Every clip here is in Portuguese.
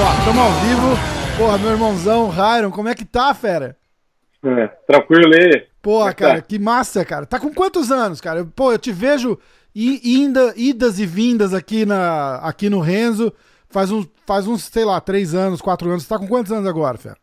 Ó, tamo ao vivo. Porra, meu irmãozão, Ryron, como é que tá, fera? É, tranquilo aí. Porra, é cara, tá? que massa, cara. Tá com quantos anos, cara? Pô, eu te vejo inda, idas e vindas aqui, na, aqui no Renzo. Faz uns, faz uns, sei lá, três anos, quatro anos. Você tá com quantos anos agora, fera?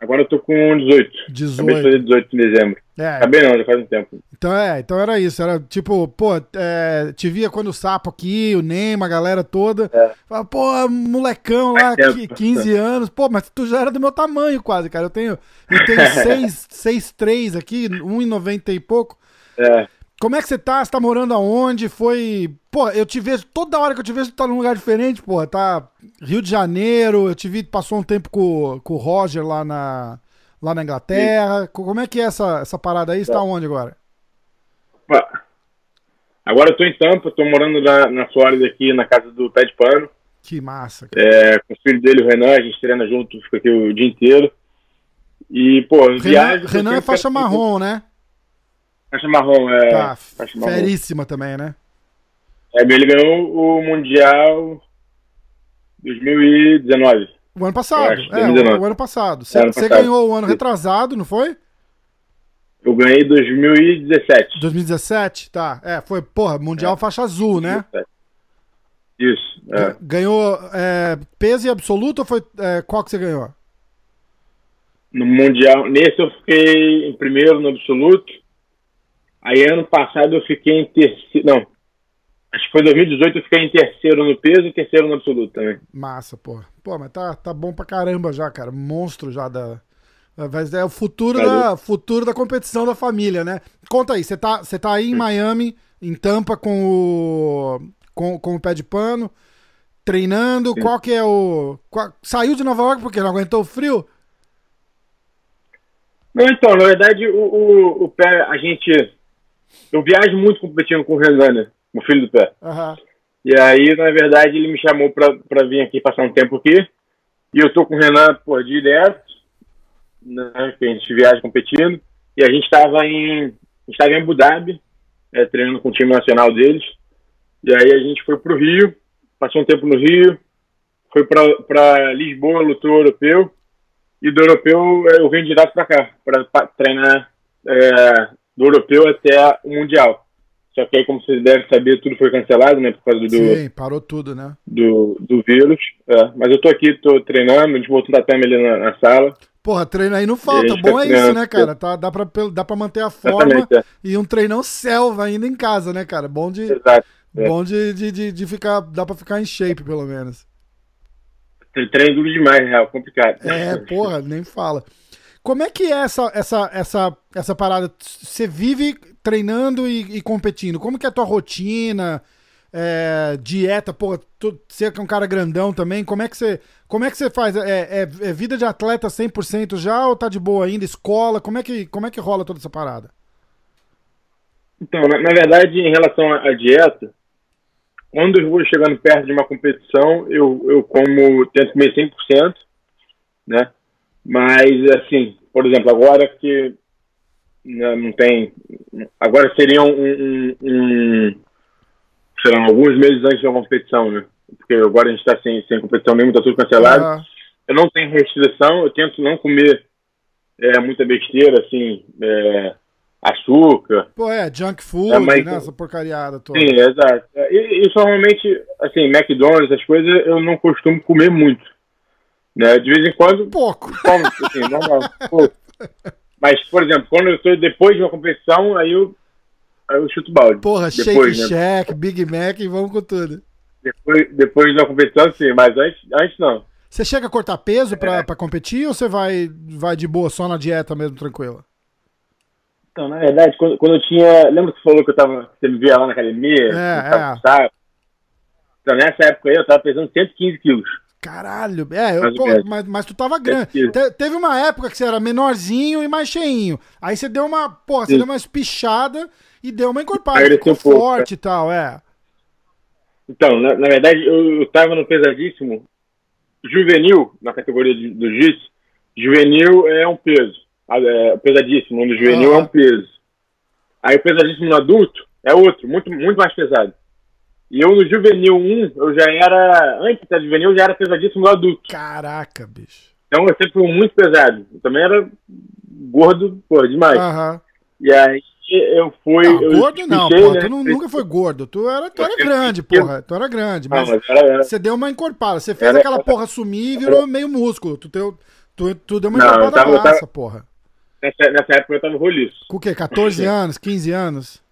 Agora eu tô com 18. 18. Acabei de fazer 18 em dezembro. É, Acabei não, já faz um tempo. então é, então era isso. Era tipo, pô, é, te via quando o Sapo aqui, o Neymar, a galera toda. É. Fala, pô, molecão lá, tempo. 15 anos. Pô, mas tu já era do meu tamanho quase, cara. Eu tenho, eu tenho 6'3 aqui, 1,90 e pouco. É, Como é que você tá? Você tá morando aonde? Foi. Pô, eu te vejo, toda hora que eu te vejo, tu tá num lugar diferente, porra. Tá Rio de Janeiro, eu te vi, passou um tempo com, com o Roger lá na, lá na Inglaterra. Co- Como é que é essa, essa parada aí? Você tá onde agora? Agora eu tô em Tampa, tô morando na, na Flórida aqui, na casa do Pé de Pano. Que massa, cara. É, com o filho dele, o Renan, a gente treina junto, fica aqui o dia inteiro. E, pô, Renan, viagem... Renan é faixa marrom, né? Faixa marrom, é. Tá, faixa marrom. feríssima também, né? É, ele ganhou o Mundial 2019. O ano passado. Acho, É, o, 2019. o ano passado. Você É, ano você passado. ganhou o ano retrasado, não foi? Eu ganhei 2017. 2017? Tá. É, foi, porra, Mundial faixa azul, né? Isso, é. Ganhou é, peso e absoluto ou foi. é, qual que você ganhou? No Mundial, nesse eu fiquei em primeiro no absoluto. Aí ano passado eu fiquei em terceiro. Não. Acho que foi 2018 eu fiquei em terceiro no peso e terceiro no absoluto também. Massa, pô. Pô, mas tá, tá bom pra caramba já, cara. Monstro já da. É o futuro Valeu. da, futuro da competição da família, né? Conta aí, você tá, você tá aí em Miami, em Tampa, com o, com, com o pé de pano, treinando. Qual que é o. qual- saiu de Nova York porque não aguentou o frio? Não, então, na verdade, o, o, o pé, a gente. Eu viajo muito competindo com o Renan? O filho do pé. Aham. E aí, na verdade, ele me chamou pra, pra vir aqui passar um tempo aqui. E eu tô com o Renan, pô, direto, né? Que a gente viaja competindo. E a gente tava em. A gente tava em Abu Dhabi, é, treinando com o time nacional deles. E aí a gente foi pro Rio, passou um tempo no Rio, foi pra Lisboa, lutou europeu. E do europeu eu venho direto pra cá, pra treinar é, do europeu até o Mundial. Só que aí, como vocês devem saber, tudo foi cancelado, né? Por causa do, Sim, parou tudo, né? do, do vírus. É, mas eu tô aqui, tô treinando, a gente botou um tatame ali na, na sala. Porra, treino aí não falta. Bom é fica isso, né, cara? Tá, dá, pra, dá pra manter a forma é. e um treinão selva ainda em casa, né, cara? Bom de, Exato. É. bom de, de, de, de ficar. Dá pra ficar em shape, pelo menos. Tre- Treino duro demais, real, complicado. É, porra, nem fala. Como é que é essa, essa, essa, essa parada? Você vive treinando e, e competindo. Como que é a tua rotina? É, dieta, pô, tu, você que é um cara grandão também, como é que você, como é que você faz? É, é, é vida de atleta 100% já ou tá de boa ainda? Escola? Como é que, como é que rola toda essa parada? Então, na, na verdade, em relação à à dieta, quando eu vou chegando perto de uma competição, eu, eu como, tento comer 100%, né? Mas, assim, por exemplo, agora que né, não tem... Agora seria um, um, um sei lá, alguns meses antes de uma competição, né? Porque agora a gente está sem, sem competição mesmo, tá tudo cancelado. Ah, eu não tenho restrição, eu tento não comer é, muita besteira, assim, é, açúcar. pô, é, junk food, É, mas- né? Essa porcariada toda. Sim, exato. E, e normalmente, assim, McDonald's, essas coisas, eu não costumo comer muito. Né? De vez em quando, Pouco. como, assim, normal. Pô. Mas, por exemplo, quando eu estou depois de uma competição, aí eu, aí eu chuto balde. Porra, depois, Shake né? Shack, Big Mac e vamos com tudo. Depois, depois da competição, sim, mas antes, antes não. Você chega a cortar peso É. pra, pra competir ou você vai, vai de boa, só na dieta mesmo, tranquila? Então, na verdade, quando, quando eu tinha. Lembra que você falou que eu tava. Você me via lá na academia? É, tava é. Então, nessa época aí, eu tava pesando 115 quilos. Caralho, é, eu, pô, menos. mas, mas tu tava grande. quilos. Te- teve uma época que você era menorzinho e mais cheinho. Aí você deu uma, porra, você Sim. deu uma espichada e deu uma encorpada. Ficou um pouco, forte e tal, é. Então, na, na verdade, eu, eu tava no pesadíssimo juvenil, na categoria de- do jiu juvenil é um peso. Ah, É, pesadíssimo. No juvenil Aham. é um peso. Aí o pesadíssimo no adulto é outro, muito, muito mais pesado. E eu no juvenil 1, eu já era, antes da juvenil, eu já era pesadíssimo adulto. Caraca, bicho. Então eu sempre fui muito pesado. Eu também era gordo, pô, demais. Aham. E aí eu fui. Não, eu gordo não, fiquei, pô. né? Tu nu- nunca foi gordo. Tu era, tu era grande, porra. Tu era grande. Não, Mas mas era, era- você deu uma encorpada. Você fez Era- aquela porra sumir e virou meio músculo. Tu, deu, tu, tu deu uma Não, encorpada tava- eu tava- massa, porra. nessa, nessa época eu tava roliço. Com o quê? 14 anos? 15 anos?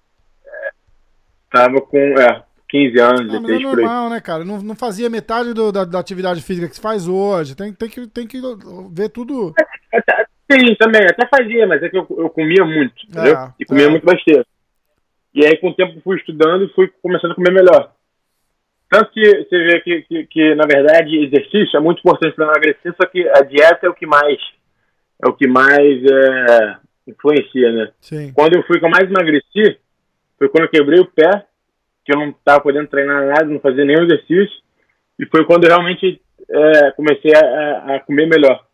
Tava com é, 15 anos, Ah, mas é 16 por aí. normal, né, cara? Não, não fazia metade do- da, da atividade física que se faz hoje. Tem, tem, que, tem que ver tudo. Até- Sim, também, até fazia, mas é que eu, eu comia muito, entendeu? Ah, e comia é. muito besteira. E aí, com o tempo, fui estudando e fui começando a comer melhor. Tanto que você vê que, que, que, na verdade, exercício é muito importante para emagrecer, só que a dieta é o que mais, é o que mais é, influencia, né? Sim. Quando eu fui que eu mais emagreci, foi quando eu quebrei o pé, que eu não estava podendo treinar nada, não fazia nenhum exercício, e foi quando eu realmente é, comecei a, a- comer melhor.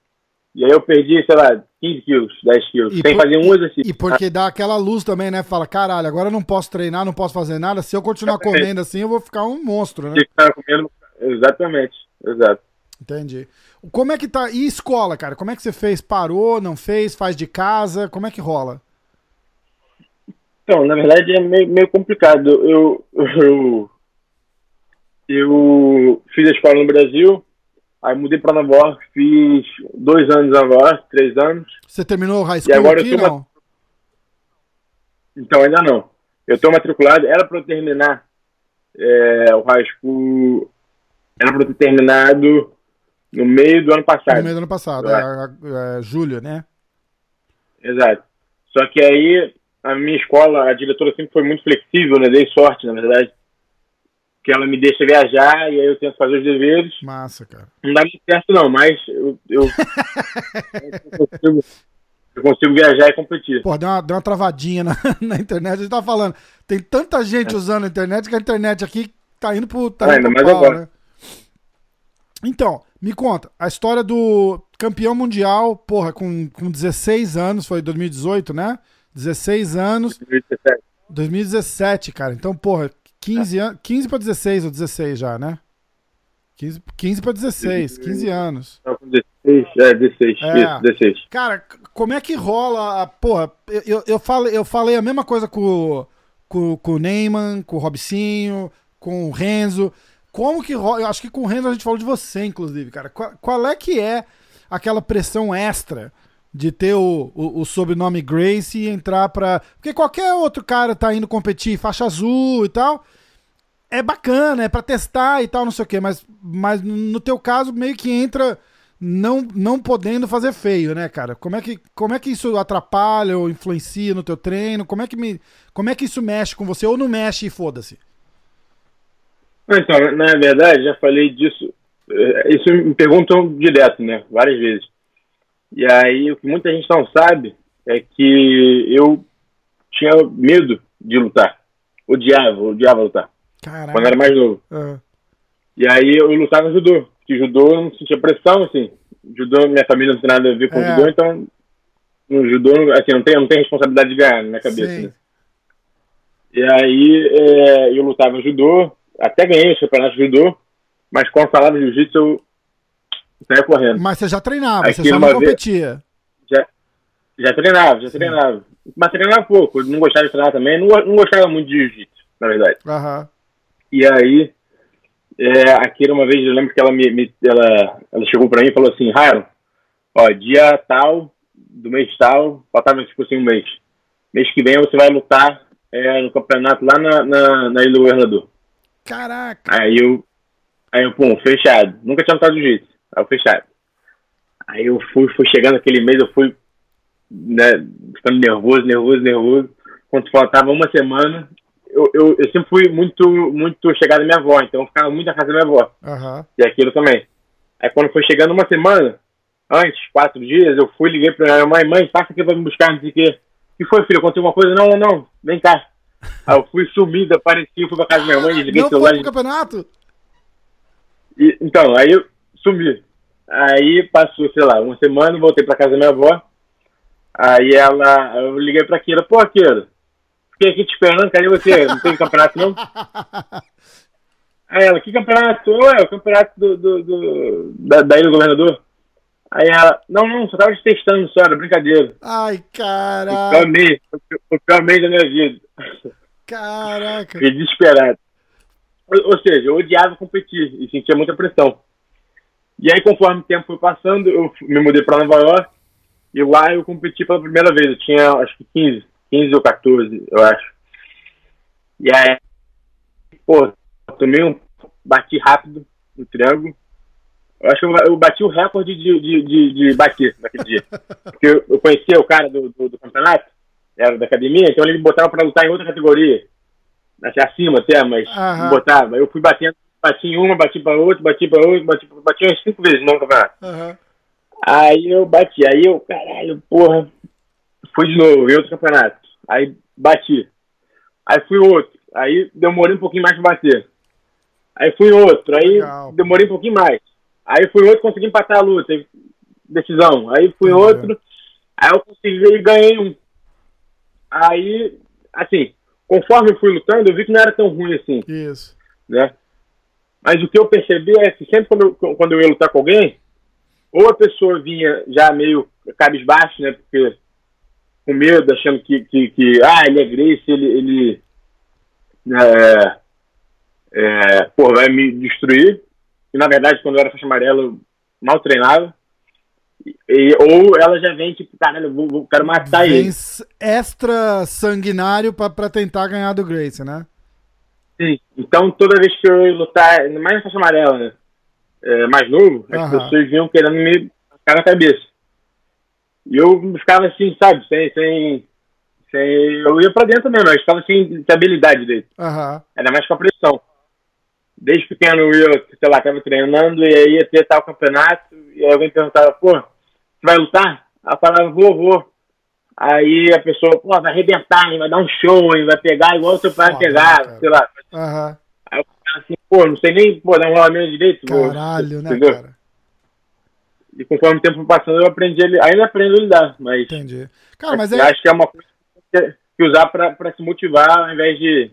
E aí eu perdi, sei lá, 15 quilos, 10 quilos, E sem por- fazer um exercício. E porque dá aquela luz também, né? Fala, caralho, agora eu não posso treinar, não posso fazer nada. Se eu continuar Exatamente. comendo assim, eu vou ficar um monstro, né? Estar comendo. Exatamente, exato. Entendi. Como é que tá? E escola, cara? Como é que você fez? Parou, não fez? Faz de casa? Como é que rola? Então, na verdade é meio, meio complicado. Eu, eu, eu fiz a escola no Brasil, aí mudei para Nova York, fiz dois anos Nova York, três anos. Você terminou o high school agora eu aqui, tô não? Então, ainda não. Eu estou matriculado, era para eu terminar é, o high school, era para eu ter terminado no meio do ano passado. No meio do ano passado, é, é, julho, né? Exato. Só que aí, a minha escola, a diretora sempre foi muito flexível, né? Dei sorte, na verdade. Que ela me deixa viajar e aí eu tento fazer os deveres. Massa, cara. Não dá muito certo, não, mas eu, eu, eu consigo, eu consigo viajar e competir. Pô, deu uma, deu uma travadinha na, na internet. A gente tá falando, tem tanta gente usando a internet que a internet aqui tá indo pro, tá indo pro pau, agora. né? Então, me conta, a história do campeão mundial, porra, com, com 16 anos, foi 2018, né? 16 anos, 2017, cara. Então, porra, 15 anos, 15 pra 16 ou 16 já, né? 15, 15 pra 16, 15 anos. Não, com 16, é, 16, É. isso, 16. Cara, como é que rola a. Porra, eu, eu, eu falei, eu falei a mesma coisa com, com, com o Neyman, com o Robicinho, com o Renzo. Como que rola? Eu acho que com o Renzo a gente falou de você, inclusive, cara. Qual, qual é que é aquela pressão extra de ter o, o, o sobrenome Grace e entrar pra. Porque qualquer outro cara tá indo competir faixa azul e tal. É bacana, é pra testar e tal, não sei o quê, mas, mas no teu caso meio que entra não, não podendo fazer feio, né, cara? Como é, que, como é que isso atrapalha ou influencia no teu treino? Como é que, me, como é que isso mexe com você? Ou não mexe e foda-se? Então, na verdade, já falei disso. eh, Isso me perguntam direto, né? Várias vezes. E aí, o que muita gente não sabe é que eu tinha medo de lutar. Odiava, odiava lutar. Caralho. Quando era mais novo. Ah, E aí, eu lutava no judô. Porque judô eu não sentia pressão, assim. Judô, minha família não tem nada a ver com É. judô, então. No judô, assim, não tem, não tem responsabilidade de ganhar na minha cabeça, né? E aí é, eu lutava judô, até ganhei os campeonatos de judô, mas quando falava de jiu-jitsu eu saía correndo. Mas você já treinava, você uma não vez- competia. Já, já treinava, já treinava. Mas treinava pouco, não gostava de treinar também, não, não gostava muito de jiu-jitsu, na verdade. Aham. E aí, é, a Kira uma vez, eu lembro que ela me, me- ela, ela chegou pra mim e falou assim, Ryan, ó, dia tal, do mês tal, faltava tipo assim um mês. Mês que vem você vai lutar é, no campeonato lá na, na, na Ilha do Governador. Caraca. Aí eu, aí eu, pum, fechado. Nunca tinha lutado jiu-jitsu. Aí eu fechado. Aí eu fui, fui chegando aquele mês, eu fui né, ficando nervoso, nervoso, nervoso. Quando faltava uma semana, eu, eu, eu sempre fui muito, muito chegado à minha avó, então eu ficava muito na casa da minha avó. Aham. E aquilo também. Aí quando foi chegando uma semana, antes, quatro dias, eu fui, liguei pra minha mãe, mãe, passa aqui pra me buscar, não sei o quê. Que foi, filho? Aconteceu alguma coisa? Não, não, não, vem cá. Aí eu fui sumido, apareci, fui pra casa da minha mãe, desliguei Não o celular. foi pro campeonato? E, então, aí eu sumi. Aí passou, sei lá, uma semana, voltei pra casa da minha avó. Aí ela, eu liguei pra Kira, pô, Kira, fiquei aqui te esperando, cadê você? Não tem campeonato não? Aí ela, que campeonato? Ué, o campeonato do, do, do da, da Ilha do Governador. Aí ela, não, não, só tava te testando só, era brincadeira. Ai, Foi o caraca. pior mês, o pior mês da minha vida. Caraca. Fiquei desesperado. Ou, ou seja, eu odiava competir e sentia muita pressão. E aí, conforme o tempo foi passando, eu me mudei para Nova York e lá eu competi pela primeira vez. Eu tinha, acho que 15, 15 ou 14, eu acho. E aí, pô, tomei um. Bati rápido no triângulo. Eu acho que eu, bati o recorde de, de, de, de bater naquele dia. Porque eu, eu conhecia o cara do, do, do campeonato, era da academia, então ele me botava para lutar em outra categoria. Assim, acima até, mas me botava. Eu fui batendo, bati em uma, bati para outra, bati para outra, bati, bati umas cinco vezes no campeonato. Aham. Aí eu bati, aí eu, caralho, porra, fui de novo, em outro campeonato. Aí bati. Aí fui outro. Aí demorei um pouquinho mais pra bater. Aí fui outro, aí Legal. demorei um pouquinho mais. Aí fui outro, consegui empatar a luta, decisão. Aí fui Uhum. outro, aí eu consegui e ganhei um. Aí, assim, conforme eu fui lutando, eu vi que não era tão ruim assim Isso. né? Mas o que eu percebi é que sempre quando eu, quando eu ia lutar com alguém, ou a pessoa vinha já meio cabisbaixo, né? Porque com medo, achando que, que, que ah, ele é Grace, ele, ele é, é, pô, vai me destruir. E na verdade, quando eu era faixa amarela, eu mal treinava. E, ou ela já vem tipo, caralho, vou, vou- quero matar ele. Vem s- extra sanguinário pra tentar ganhar do Grace, né? Sim. Então, toda vez que eu ia lutar, mais na faixa amarela, né? É, mais novo, as pessoas vinham querendo me ficar na cabeça. E eu ficava assim, sabe? Sem. sem, sem eu ia pra dentro mesmo, eu ficava sem, habilidade dele. Aham. Era mais com a pressão. Desde pequeno eu sei lá, tava treinando e aí ia ter tal campeonato, e aí alguém perguntava, pô, você vai lutar? Aí eu falava, vou, vou. Aí a pessoa, pô, vai arrebentar, hein, vai dar um show, hein, vai pegar igual o seu pai pegava, sei lá. Aham. Aí eu ficava assim, pô, não sei nem, pô, dar um rolamento direito. Caralho, né, entendeu? cara? E conforme o tempo passando, eu aprendi, ainda aprendo a lidar, mas Entendi. Cara, mas é. acho que é uma coisa que tem que usar pra, pra se motivar ao invés de,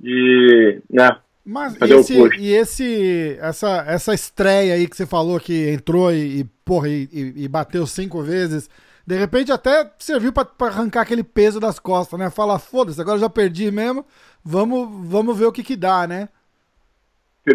de, né, Mas e esse, e esse essa, essa estreia aí que você falou que entrou e, e, porra, e, e- e bateu cinco vezes, de repente até serviu pra, pra arrancar aquele peso das costas, né? Fala, foda-se, agora eu já perdi mesmo, vamos, vamos ver o que que dá, né?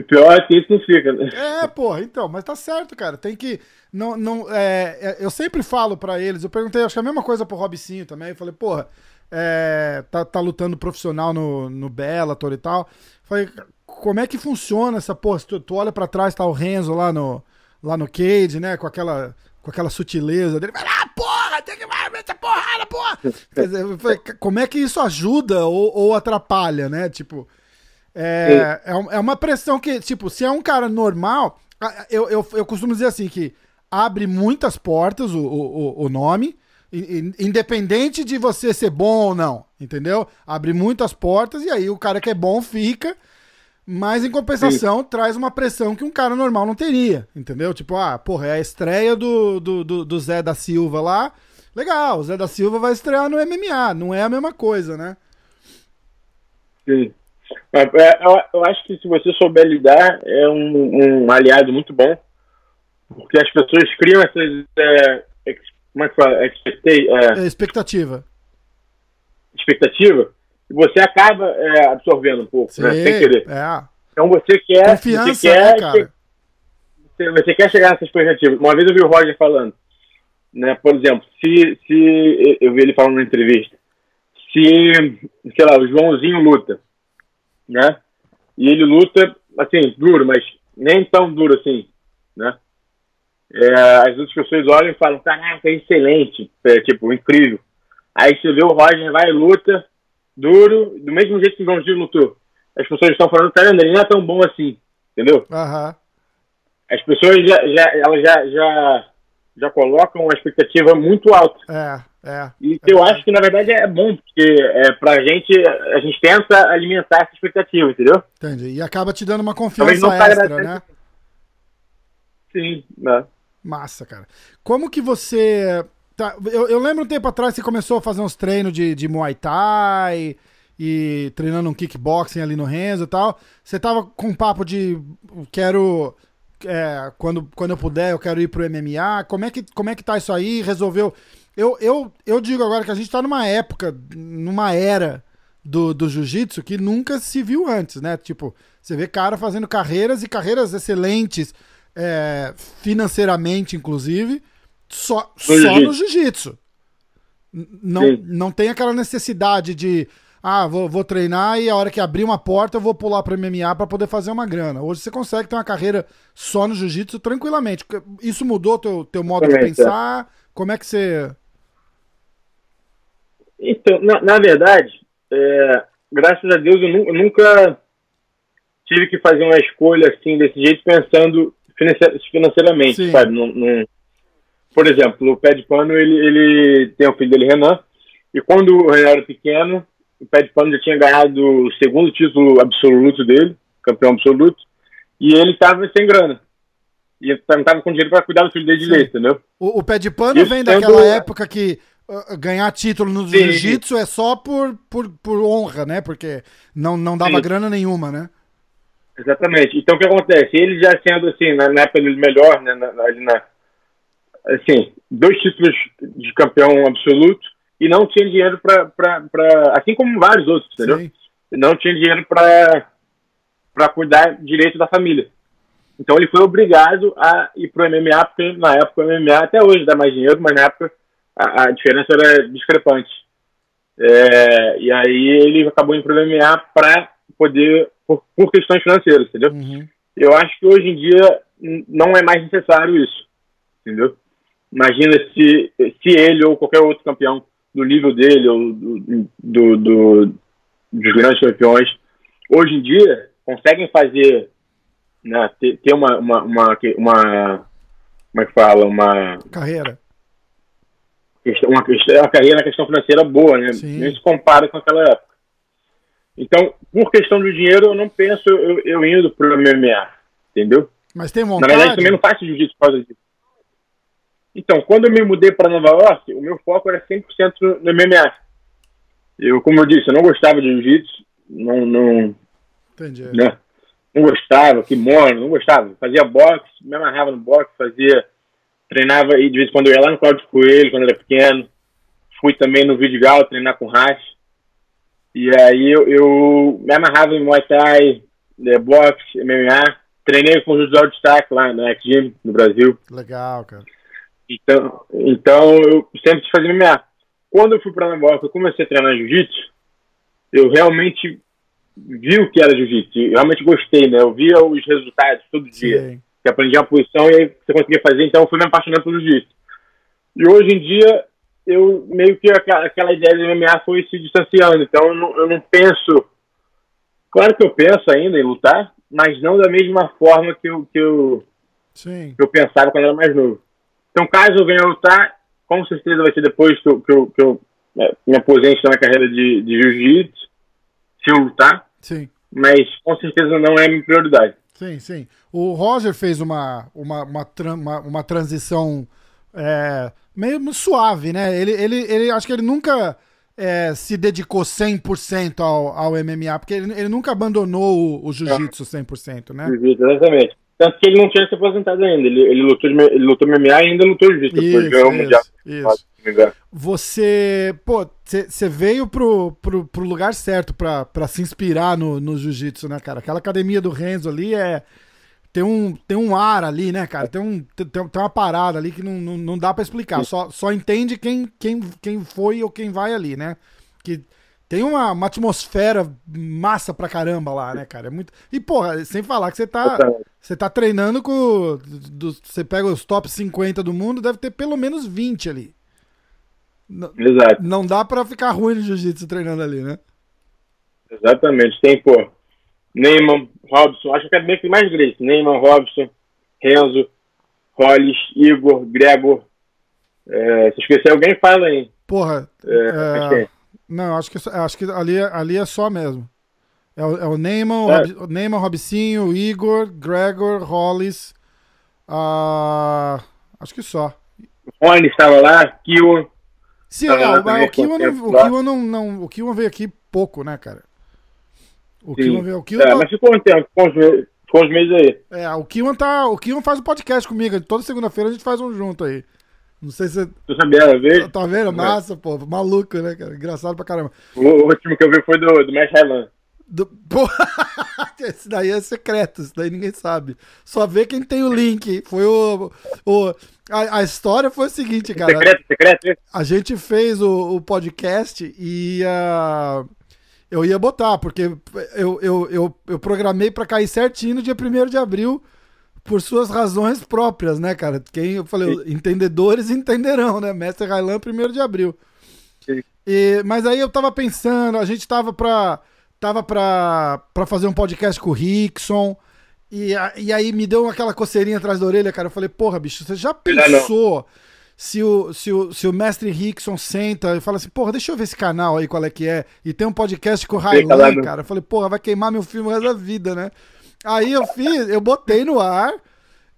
pior é que isso não fica, né? É, porra, então, mas tá certo, cara. Tem que. Não, não, é, é, eu sempre falo pra eles, eu perguntei, acho que a mesma coisa pro Robicinho também. Eu falei, porra, é, tá, tá lutando profissional no, no Bellator e tal. Falei, como é que funciona essa porra? Se Tu, tu olha pra trás, tá o Renzo lá no, lá no cage, né? Com aquela, com aquela sutileza dele. Lá, porra, tem que vai, essa porrada, porra! Quer dizer, falei, como é que isso ajuda ou, ou atrapalha, né? Tipo. É, é, é uma pressão que, tipo, se é um cara normal, eu, eu, eu costumo dizer assim, que abre muitas portas o, o, o- nome, independente de você ser bom ou não, entendeu? Abre muitas portas e aí o cara que é bom fica, mas em compensação traz uma pressão que um cara normal não teria, entendeu? Tipo, ah, porra, é a estreia do, do, do, do Zé da Silva lá, legal, o Zé da Silva vai estrear no MMA, não é a mesma coisa, né? Sim. Mas, é, eu, acho que se você souber lidar, é um, um aliado muito bom, porque as pessoas criam essas, é, como é que fala, expecta- é, É expectativa. expectativa, e você acaba é, absorvendo um pouco, né, sem querer. É. Então você quer, Confiança, você quer, né, cara? você, você quer chegar nessa expectativa. Uma vez eu vi o Roger falando, né, por exemplo, se, se eu vi ele falando na entrevista, se, sei lá, o Joãozinho luta, né, e ele luta, assim, duro, mas nem tão duro assim, né, é, as outras pessoas olham e falam, caraca, é excelente, é, tipo, incrível. Aí você vê o Roger vai e luta, duro, do mesmo jeito que o Joãozinho lutou. As pessoas estão falando, caramba, ele não é tão bom assim, entendeu? Aham. As pessoas já, já, elas já, já, já colocam uma expectativa muito alta. É, é. E eu acho que, na verdade, é bom, porque é, pra gente, a gente tenta alimentar essa expectativa, entendeu? Entendi. E acaba te dando uma confiança não extra, né? Sim, né? Massa, cara. Como que você. Tá, eu, eu lembro um tempo atrás que você começou a fazer uns treinos de, de Muay Thai e treinando um kickboxing ali no Renzo e tal. Você tava com um papo de quero. É, quando, quando eu puder, eu quero ir pro MMA. Como é que, como é que tá isso aí? Resolveu. Eu, eu, eu digo agora que a gente tá numa época, numa era do, do jiu-jitsu que nunca se viu antes, né? Tipo, você vê cara fazendo carreiras e carreiras excelentes, é, financeiramente, inclusive, só, No só no jiu-jitsu. jiu-jitsu. N- Não, Sim. não tem aquela necessidade de, ah, vou, vou treinar e a hora que abrir uma porta eu vou pular pro MMA para poder fazer uma grana. Hoje você consegue ter uma carreira só no jiu-jitsu tranquilamente. Isso mudou teu, teu modo de é. pensar? Como é que você. Então, na, na verdade, é, graças a Deus eu, nu- eu nunca tive que fazer uma escolha assim desse jeito pensando financeiramente, Sim. sabe? Num- num- por exemplo, o pé de pano ele, ele tem o filho dele Renan e quando o Renan era pequeno, o pé de pano já tinha ganhado o segundo título absoluto dele, campeão absoluto, e ele estava sem grana. E ele não estava com dinheiro para cuidar do filho dele direito, entendeu? O, o pé de pano Isso vem sendo- daquela época que uh, ganhar título no jiu-jitsu é só por, por, por honra, né? Porque não, não dava Sim. grana nenhuma, né? Exatamente. Então o que acontece? Ele já sendo assim, na, na época dele melhor, né, na, na, assim, dois títulos de campeão absoluto e não tinha dinheiro para, assim como vários outros, entendeu? Sim. Não tinha dinheiro para cuidar direito da família. Então ele foi obrigado a ir pro MMA, porque na época o MMA até hoje dá mais dinheiro, mas na época a, a diferença era discrepante. É, e aí ele acabou indo pro MMA para poder, por, por questões financeiras, entendeu? Uhum. Eu acho que hoje em dia não é mais necessário isso, entendeu? Imagina se, se ele ou qualquer outro campeão do nível dele ou do, do, do- dos grandes campeões, hoje em dia conseguem fazer, né, ter, ter uma, uma, uma, uma, como é que fala, uma, Carreira. uma, uma carreira na questão financeira boa, né? Sim. Nem se compara com aquela época. Então, por questão do dinheiro, eu não penso eu, eu indo pro MMA, entendeu? Mas tem Na vontade? verdade, também não faço jiu-jitsu por causa disso. Então, quando eu me mudei para Nova York, o meu foco era 100% no no MMA. Eu, como eu disse, eu não gostava de jiu-jitsu, não, não, Entendi. né? Não gostava, kimono, não gostava. Fazia boxe, me amarrava no boxe, fazia, treinava e de vez em quando eu ia lá no Cláudio Coelho, quando eu era pequeno. Fui também no Vidigal treinar com Rash. E aí eu, eu me amarrava em Muay Thai, né, boxe, MMA. Treinei com o José de Destaque lá na X-Gym, no Brasil. Legal, cara. Então, então eu sempre quis fazer MMA. Quando eu fui para Nova York, eu comecei a treinar jiu-jitsu, eu realmente vi o que era jiu-jitsu. Eu realmente gostei, né? Eu via os resultados todo dia. Sim. Você aprendia uma posição e aí você conseguia fazer, então eu fui me apaixonando pelo jiu-jitsu. E hoje em dia, eu meio que aquela, aquela ideia do MMA foi se distanciando. Então eu não, eu não penso. Claro que eu penso ainda em lutar, mas não da mesma forma que eu, que eu, Sim. que eu pensava quando eu era mais novo. Então, caso eu venha a lutar, com certeza vai ser depois que eu, que eu, que eu né, me aposente na carreira de, de jiu-jitsu, se eu lutar, Sim. mas com certeza não é a minha prioridade. Sim, sim. O Roger fez uma, uma, uma, uma, uma transição é, meio suave, né? Ele, ele, ele acho que ele nunca é, se dedicou 100% ao, ao MMA, porque ele, ele nunca abandonou o, o jiu-jitsu 100%, né? Jiu-jitsu, exatamente. Tanto que ele não tinha se aposentado ainda. Ele, ele, lutou, de, ele lutou MMA e ainda lutou jiu-jitsu. Depois Isso, ganhou o Mundial. isso. Você, pô, você veio pro, pro, pro lugar certo pra, pra se inspirar no, no jiu-jitsu, né, cara? Aquela academia do Renzo ali é. Tem um, tem um ar ali, né, cara? Tem, um, tem, tem uma parada ali que não, não, não dá pra explicar. Só, só entende quem, quem, quem foi ou quem vai ali, né? Que tem uma, uma atmosfera massa pra caramba lá, né, cara? É muito... E, porra, sem falar que você tá, você tá treinando com. do- Você pega os top 50 do mundo, deve ter pelo menos 20 ali. Exato. Não dá pra ficar ruim no jiu-jitsu treinando ali, né? Exatamente. Tem, pô, Neyman, Robson, acho que é bem que mais Grace. Neyman, Robson, Renzo, Hollis, Igor, Gregor. É, se esquecer alguém, fala aí. Porra. É, é. Não, acho que, acho que ali, é- ali é só mesmo. É o, é o Neyman, o, É. Rob- Neyman, Robicinho, Igor, Gregor, Hollis. Ah, acho que só. O Rony estava lá, Kiwan. Sim, é, lá o, o Kiwan não, o. Kiwan não, não- o Kiwan veio aqui pouco, né, cara? O Sim. Kiwan veio, o Kiwan É, tá- mas ficou um tempo, ficou uns, meses, ficou uns meses aí. é, o Kiwan tá, o Kiwan faz o podcast comigo, toda segunda-feira a gente faz um junto aí. Não sei se você Tu sabia, ver? tá vendo, massa, pô, maluco, né, cara? Engraçado pra caramba. O, o último que eu vi foi do, do Mesh Highland. Do, pô, esse daí é secreto, esse daí ninguém sabe. Só vê quem tem o link. Foi o. o a, a história foi o seguinte, cara. Secreto, secreto? esse? A gente fez o, o podcast e ah, eu ia botar, porque eu, eu, eu, eu programei pra cair certinho no dia 1 de abril, por suas razões próprias, né, cara? Quem eu falei, entendedores entenderão, né? Mestre Railan, 1 de abril. Sim. E, mas aí eu tava pensando, a gente tava pra, tava pra, pra fazer um podcast com o Rickson. E, a- e aí me deu aquela coceirinha atrás da orelha, cara. Eu falei, porra, bicho, você já não. pensou se o, se, o, se o mestre Rickson senta e fala assim, porra, deixa eu ver esse canal aí, qual é que é. E tem um podcast com o Railan, cara. Eu falei, porra, vai queimar meu filme o resto da vida, né? Aí eu fiz, eu botei no ar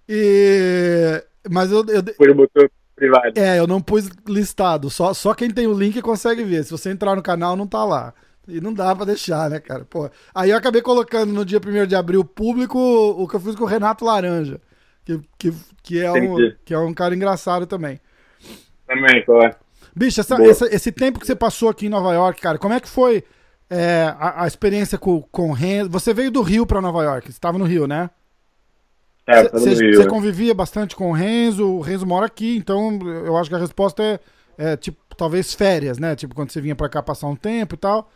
e. Mas eu, eu, Depois botou privado. é, eu não pus listado. Só, só quem tem o link consegue ver. Se você entrar no canal, não tá lá. E não dá pra deixar, né, cara? Pô. Aí eu acabei colocando no dia 1 de abril público o que eu fiz com o Renato Laranja. Que, que, que, é, um, que é um cara engraçado também. Também, qual é? Bicho, essa- esse tempo que você passou aqui em Nova York, cara, como é que foi é, a, a experiência com, com o Renzo? Você veio do Rio pra Nova York, você estava no Rio, né? É, Você você convivia bastante com o Renzo, o Renzo mora aqui, então eu acho que a resposta é, é, tipo, talvez férias, né? Tipo, quando você vinha pra cá passar um tempo e tal.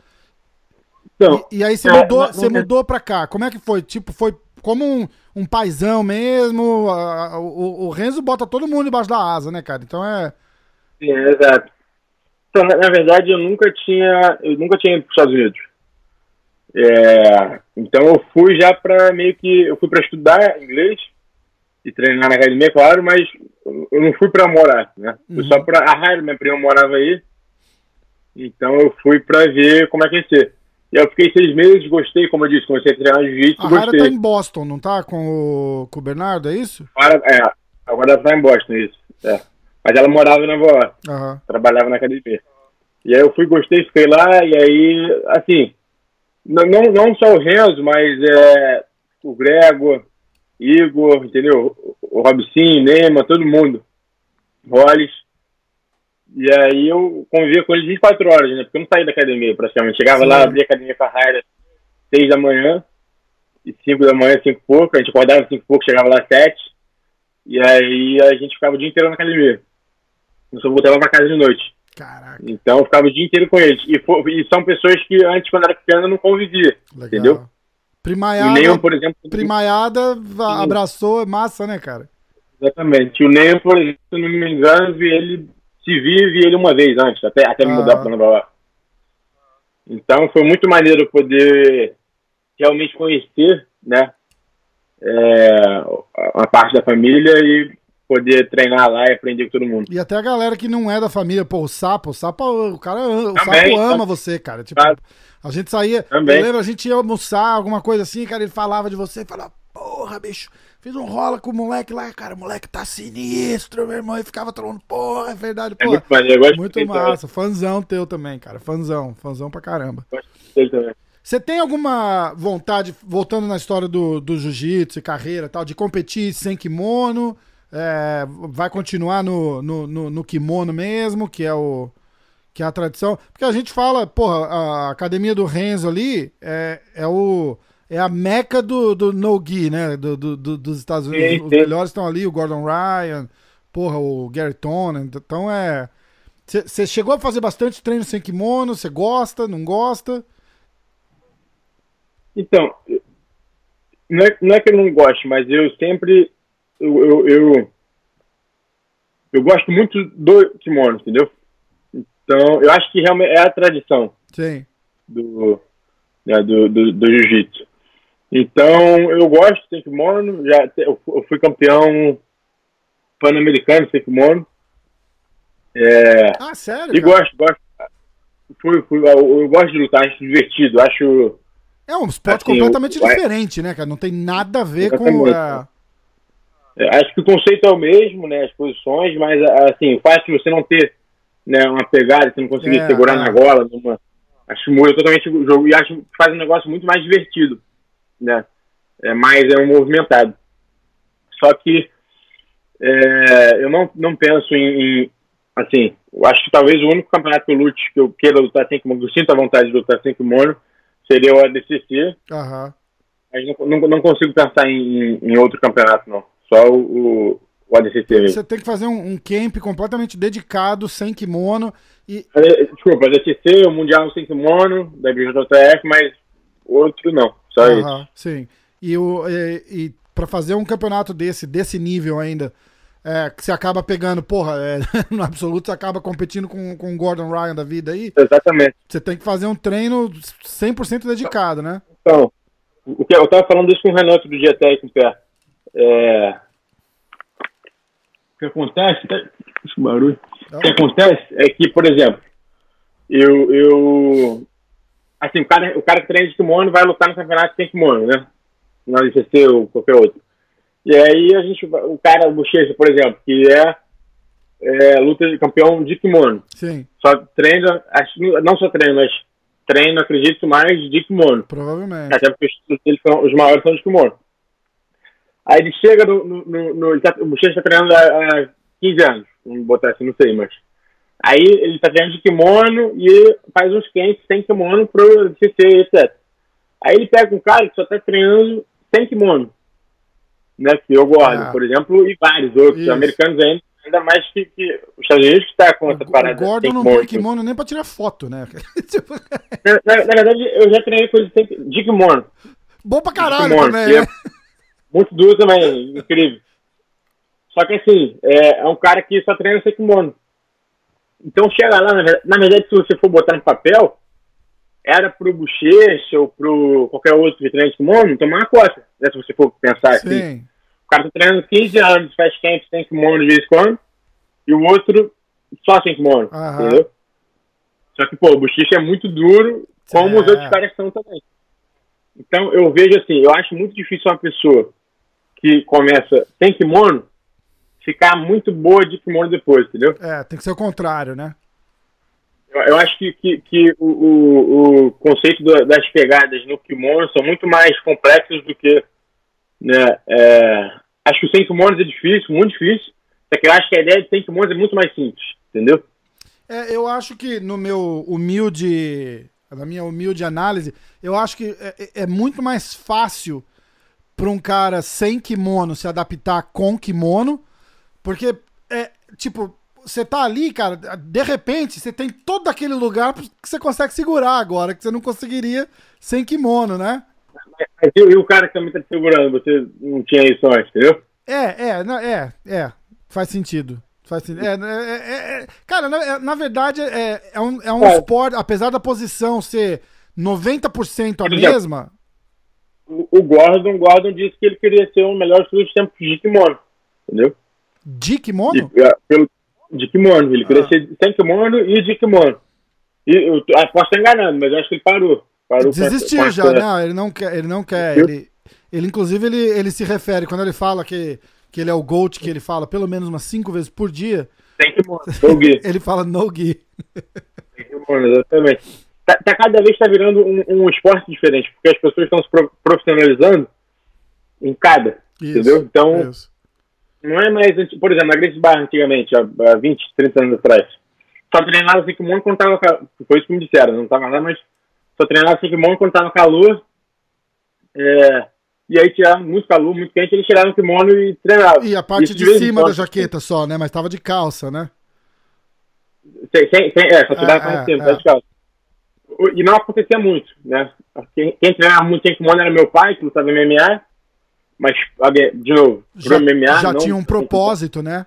Então, E, e aí você é, mudou, você mudou pra cá. Como é que foi? Tipo, foi como um, um paizão mesmo? a- a- o, o Renzo bota todo mundo debaixo da asa, né, cara? Então é. sim, é, exato. Então, na, na verdade, eu nunca tinha, eu nunca tinha ido para os Estados Unidos. É, então eu fui já para meio que, eu fui para estudar inglês e treinar na academia, claro, mas eu não fui para morar, né? Fui Uhum. só para a Raio, minha prima morava aí. Então eu fui para ver como é que ia ser. E eu fiquei seis meses, gostei, como eu disse, comecei a treinar jiu-jitsu, A Rara gostei. tá em Boston, não tá? Com o, com o Bernardo, é isso? Agora, é, agora tá em Boston, isso. É. Mas ela morava Nova York. Aham. trabalhava na academia. E aí eu fui, gostei, fiquei lá, e aí, assim, não, não, não só o Renzo, mas é, o Gregor, Igor, entendeu? O Robson, Neymar, todo mundo. Rolles. E aí eu convivia com eles 24 horas, né? Porque eu não saía da academia praticamente. Chegava Sim. lá, abria a academia com a Raira 6 da manhã, e 5 da manhã, 5 e pouco. A gente acordava 5 e pouco, chegava lá às 7. E aí a gente ficava o dia inteiro na academia. Eu só voltava pra casa de noite. Caraca, Então eu ficava o dia inteiro com eles. E, fo- e são pessoas que antes, quando era pequena, não convivia. legal. Entendeu? O Primaiada, Neymar, por exemplo. primaiada abraçou, é massa, né, cara? Exatamente. O Neymar, por exemplo, se não me engano, vi ele se vi, vi ele uma vez antes, até, até me Ah. mudar para Nova York. Então foi muito maneiro poder realmente conhecer, né? é, uma parte da família e poder treinar lá e aprender com todo mundo. E até a galera que não é da família, pô, o Sapo, o Sapo, o cara, o Também, Sapo ama tá- você, cara. Tipo, Claro. a gente saía, Também. eu lembro, a gente ia almoçar, alguma coisa assim, cara, ele falava de você, falava, porra, bicho, fiz um rola com o moleque lá, cara, o moleque tá sinistro, meu irmão, e ficava falando, porra, é verdade, É pô. muito maneiro, eu gosto Muito também. massa, fãzão teu também, cara, fãzão, fãzão pra caramba. Gosto dele também. Você tem alguma vontade, voltando na história do, do jiu-jitsu e carreira e tal, de competir sem kimono? É, vai continuar no, no, no, no kimono mesmo, que é o que é a tradição? Porque a gente fala, porra, a academia do Renzo ali é, é o é a meca do, do no-gi, né? Do, do- do- dos Estados Unidos. Sim, Os sim. melhores estão ali, o Gordon Ryan, porra, o Gary Tonnen. Então é. Você chegou a fazer bastante treino sem kimono? Você gosta, não gosta? Então, não é, não é que eu não gosto, mas eu sempre. Eu, eu, eu, eu gosto muito do kimono, entendeu? Então, eu acho que realmente é a tradição Sim. do, né, do, do, do jiu-jitsu. Então, eu gosto de kimono, já, eu fu- eu fui campeão pan-americano de kimono. É, Ah, sério? e cara? gosto, gosto. Fui, fui, eu, eu gosto de lutar, acho divertido, acho. É um esporte Assim, completamente diferente, né, cara? Não tem nada a ver com. Exatamente. É, acho que o conceito é o mesmo, né? As posições, mas assim, o fato de você não ter né, uma pegada, você não conseguir É, segurar é. na gola, numa, acho que muda totalmente o jogo e acho que faz um negócio muito mais divertido, né? É mais é um movimentado. Só que é, eu não, não penso em, em, assim, eu acho que talvez o único campeonato que eu lute que eu queira lutar sem kimono, que eu sinto a vontade de lutar sem kimono, seria o ADCC, Aham. mas não, não, não consigo pensar em, em outro campeonato, não. Só o, o, o ADCC. Você tem que fazer um, um camp completamente dedicado, sem kimono. E Eh, Desculpa, ADCC, o Mundial sem kimono, da IBJJF, mas outro não. Só isso. Aham, sim. E, o, e, e para fazer um campeonato desse, desse nível ainda, é, que você acaba pegando, porra, é, no absoluto você acaba competindo com, com o Gordon Ryan da vida aí, Exatamente. você tem que fazer um treino 100% dedicado, né? Então, o que eu tava falando isso com o Renato do GTEC em pé. É... O que acontece, tá- esse barulho. O que acontece é que, por exemplo, eu, eu assim, o cara, o cara que treina de kimono vai lutar no campeonato sem kimono, né? Na LCC ou qualquer outro. E aí a gente, o cara, o Bochecha, por exemplo, que é, é luta de campeão de kimono, Sim, só treina, não só treina, mas treina, acredito, mais de kimono. provavelmente. Até porque os, os maiores são de kimono. Aí ele chega no. no, no, no ele tá, o Bochecha está treinando há, há 15 anos, vamos botar assim, não sei, mas. Aí ele está treinando de kimono e faz uns quentes sem kimono pro CC, etc. Aí ele pega um cara que só está treinando sem kimono. Né? Que eu gosto, Ah. por exemplo, e vários outros Isso. americanos ainda, ainda mais que, que os Estados Unidos que está com essa O, parada. o Gordon não põe kimono nem pra tirar foto, né? Na, na- na verdade, eu já treinei coisa sem, de kimono. Bom pra caralho Kimono, também? Muito duro também, incrível. Só que assim, é, é um cara que só treina sem kimono. Então chega lá, na ver- na verdade, se você for botar no papel, era pro Bochecha ou pro qualquer outro que treina de kimono tomar uma cota. Né, se você for pensar assim. Sim. O cara tá treinando 15 anos, faz camp sem kimono de vez em quando, e o outro só sem kimono, Aham. entendeu? Só que, pô, o Bochecha é muito duro, como os É. outros caras são também. Então, eu vejo assim, eu acho muito difícil uma pessoa que começa sem kimono ficar muito boa de kimono depois, entendeu? É, tem que ser o contrário, né? Eu, eu acho que, que, que o, o, o conceito da- das pegadas no kimono são muito mais complexos do que. Né, é, acho que o sem kimono é difícil, muito difícil. Só que eu acho que a ideia de sem kimono é muito mais simples, entendeu? É, eu acho que no meu humilde. Na minha humilde análise, eu acho que é, é- é muito mais fácil para um cara sem kimono se adaptar com kimono, porque é tipo, você tá ali, cara, de repente você tem todo aquele lugar que você consegue segurar agora, que você não conseguiria sem kimono, né? Mas e, e o cara que também tá te segurando, você não tinha isso antes, entendeu? É, é, não, é, é. Faz sentido. Faz sentido. É, é, é, é, cara, na, é- na verdade, é, é um, é um É. esporte, apesar da posição ser 90% a mesma. O, o Gordon, Gordon disse que ele queria ser o melhor dos tempos de kimono, entendeu? De kimono? E, é, pelo, de kimono. Ele queria Ah. ser sem kimono e de kimono. E eu ah, posso estar enganando, mas eu acho que ele parou. parou Desistiu com já, essa- não, ele não quer, ele não quer. Ele, ele inclusive, ele, ele se refere, quando ele fala que, que ele é o GOAT, que ele fala pelo menos umas cinco vezes por dia, Sem kimono. No gi. ele fala no gi. Sem kimono, exatamente. Tá, tá cada vez tá virando um, um esporte diferente, porque as pessoas estão se pro- profissionalizando em cada, Isso, entendeu? Então, isso. não é mais, por exemplo, na Grace Bar antigamente, há, há 20, 30 anos atrás, só treinava sem kimono quando tava, ca- foi isso que me disseram, não tava lá, mas só treinava sem kimono quando tava calor, é, e aí tirava muito calor, muito quente, eles tiravam o kimono e treinavam. E a parte Isso de cima da quando, jaqueta só, né? Mas tava de calça, né? Sem, sem, é, só tirava É, é, é. de calça. E não acontecia muito, né? Quem, quem treinava muito sem kimono era meu pai, que lutava MMA, mas, de novo, Já, MMA... já não- tinha um propósito, né?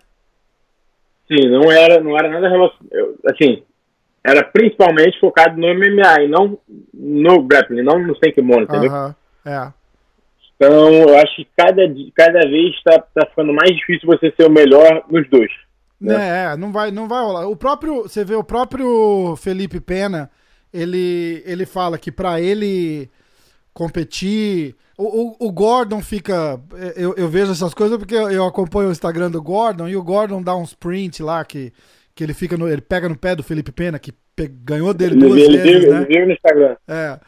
Sim, não era, não era nada relacionado. Assim, era principalmente focado no MMA e não no grappling, não no sem kimono, entendeu? Aham, é. Então, eu acho que cada, cada vez está tá ficando mais difícil você ser o melhor nos dois. Né, é, não vai, não vai rolar. O próprio, você vê o próprio Felipe Pena, ele, ele fala que pra ele competir. O, o, o Gordon fica. Eu, eu, vejo essas coisas porque eu, acompanho o Instagram do Gordon e o Gordon dá uns print lá que, que ele fica no, ele pega no pé do Felipe Pena, que pe, ganhou dele ele, duas ele vezes. Vive, né? Ele no Instagram. É.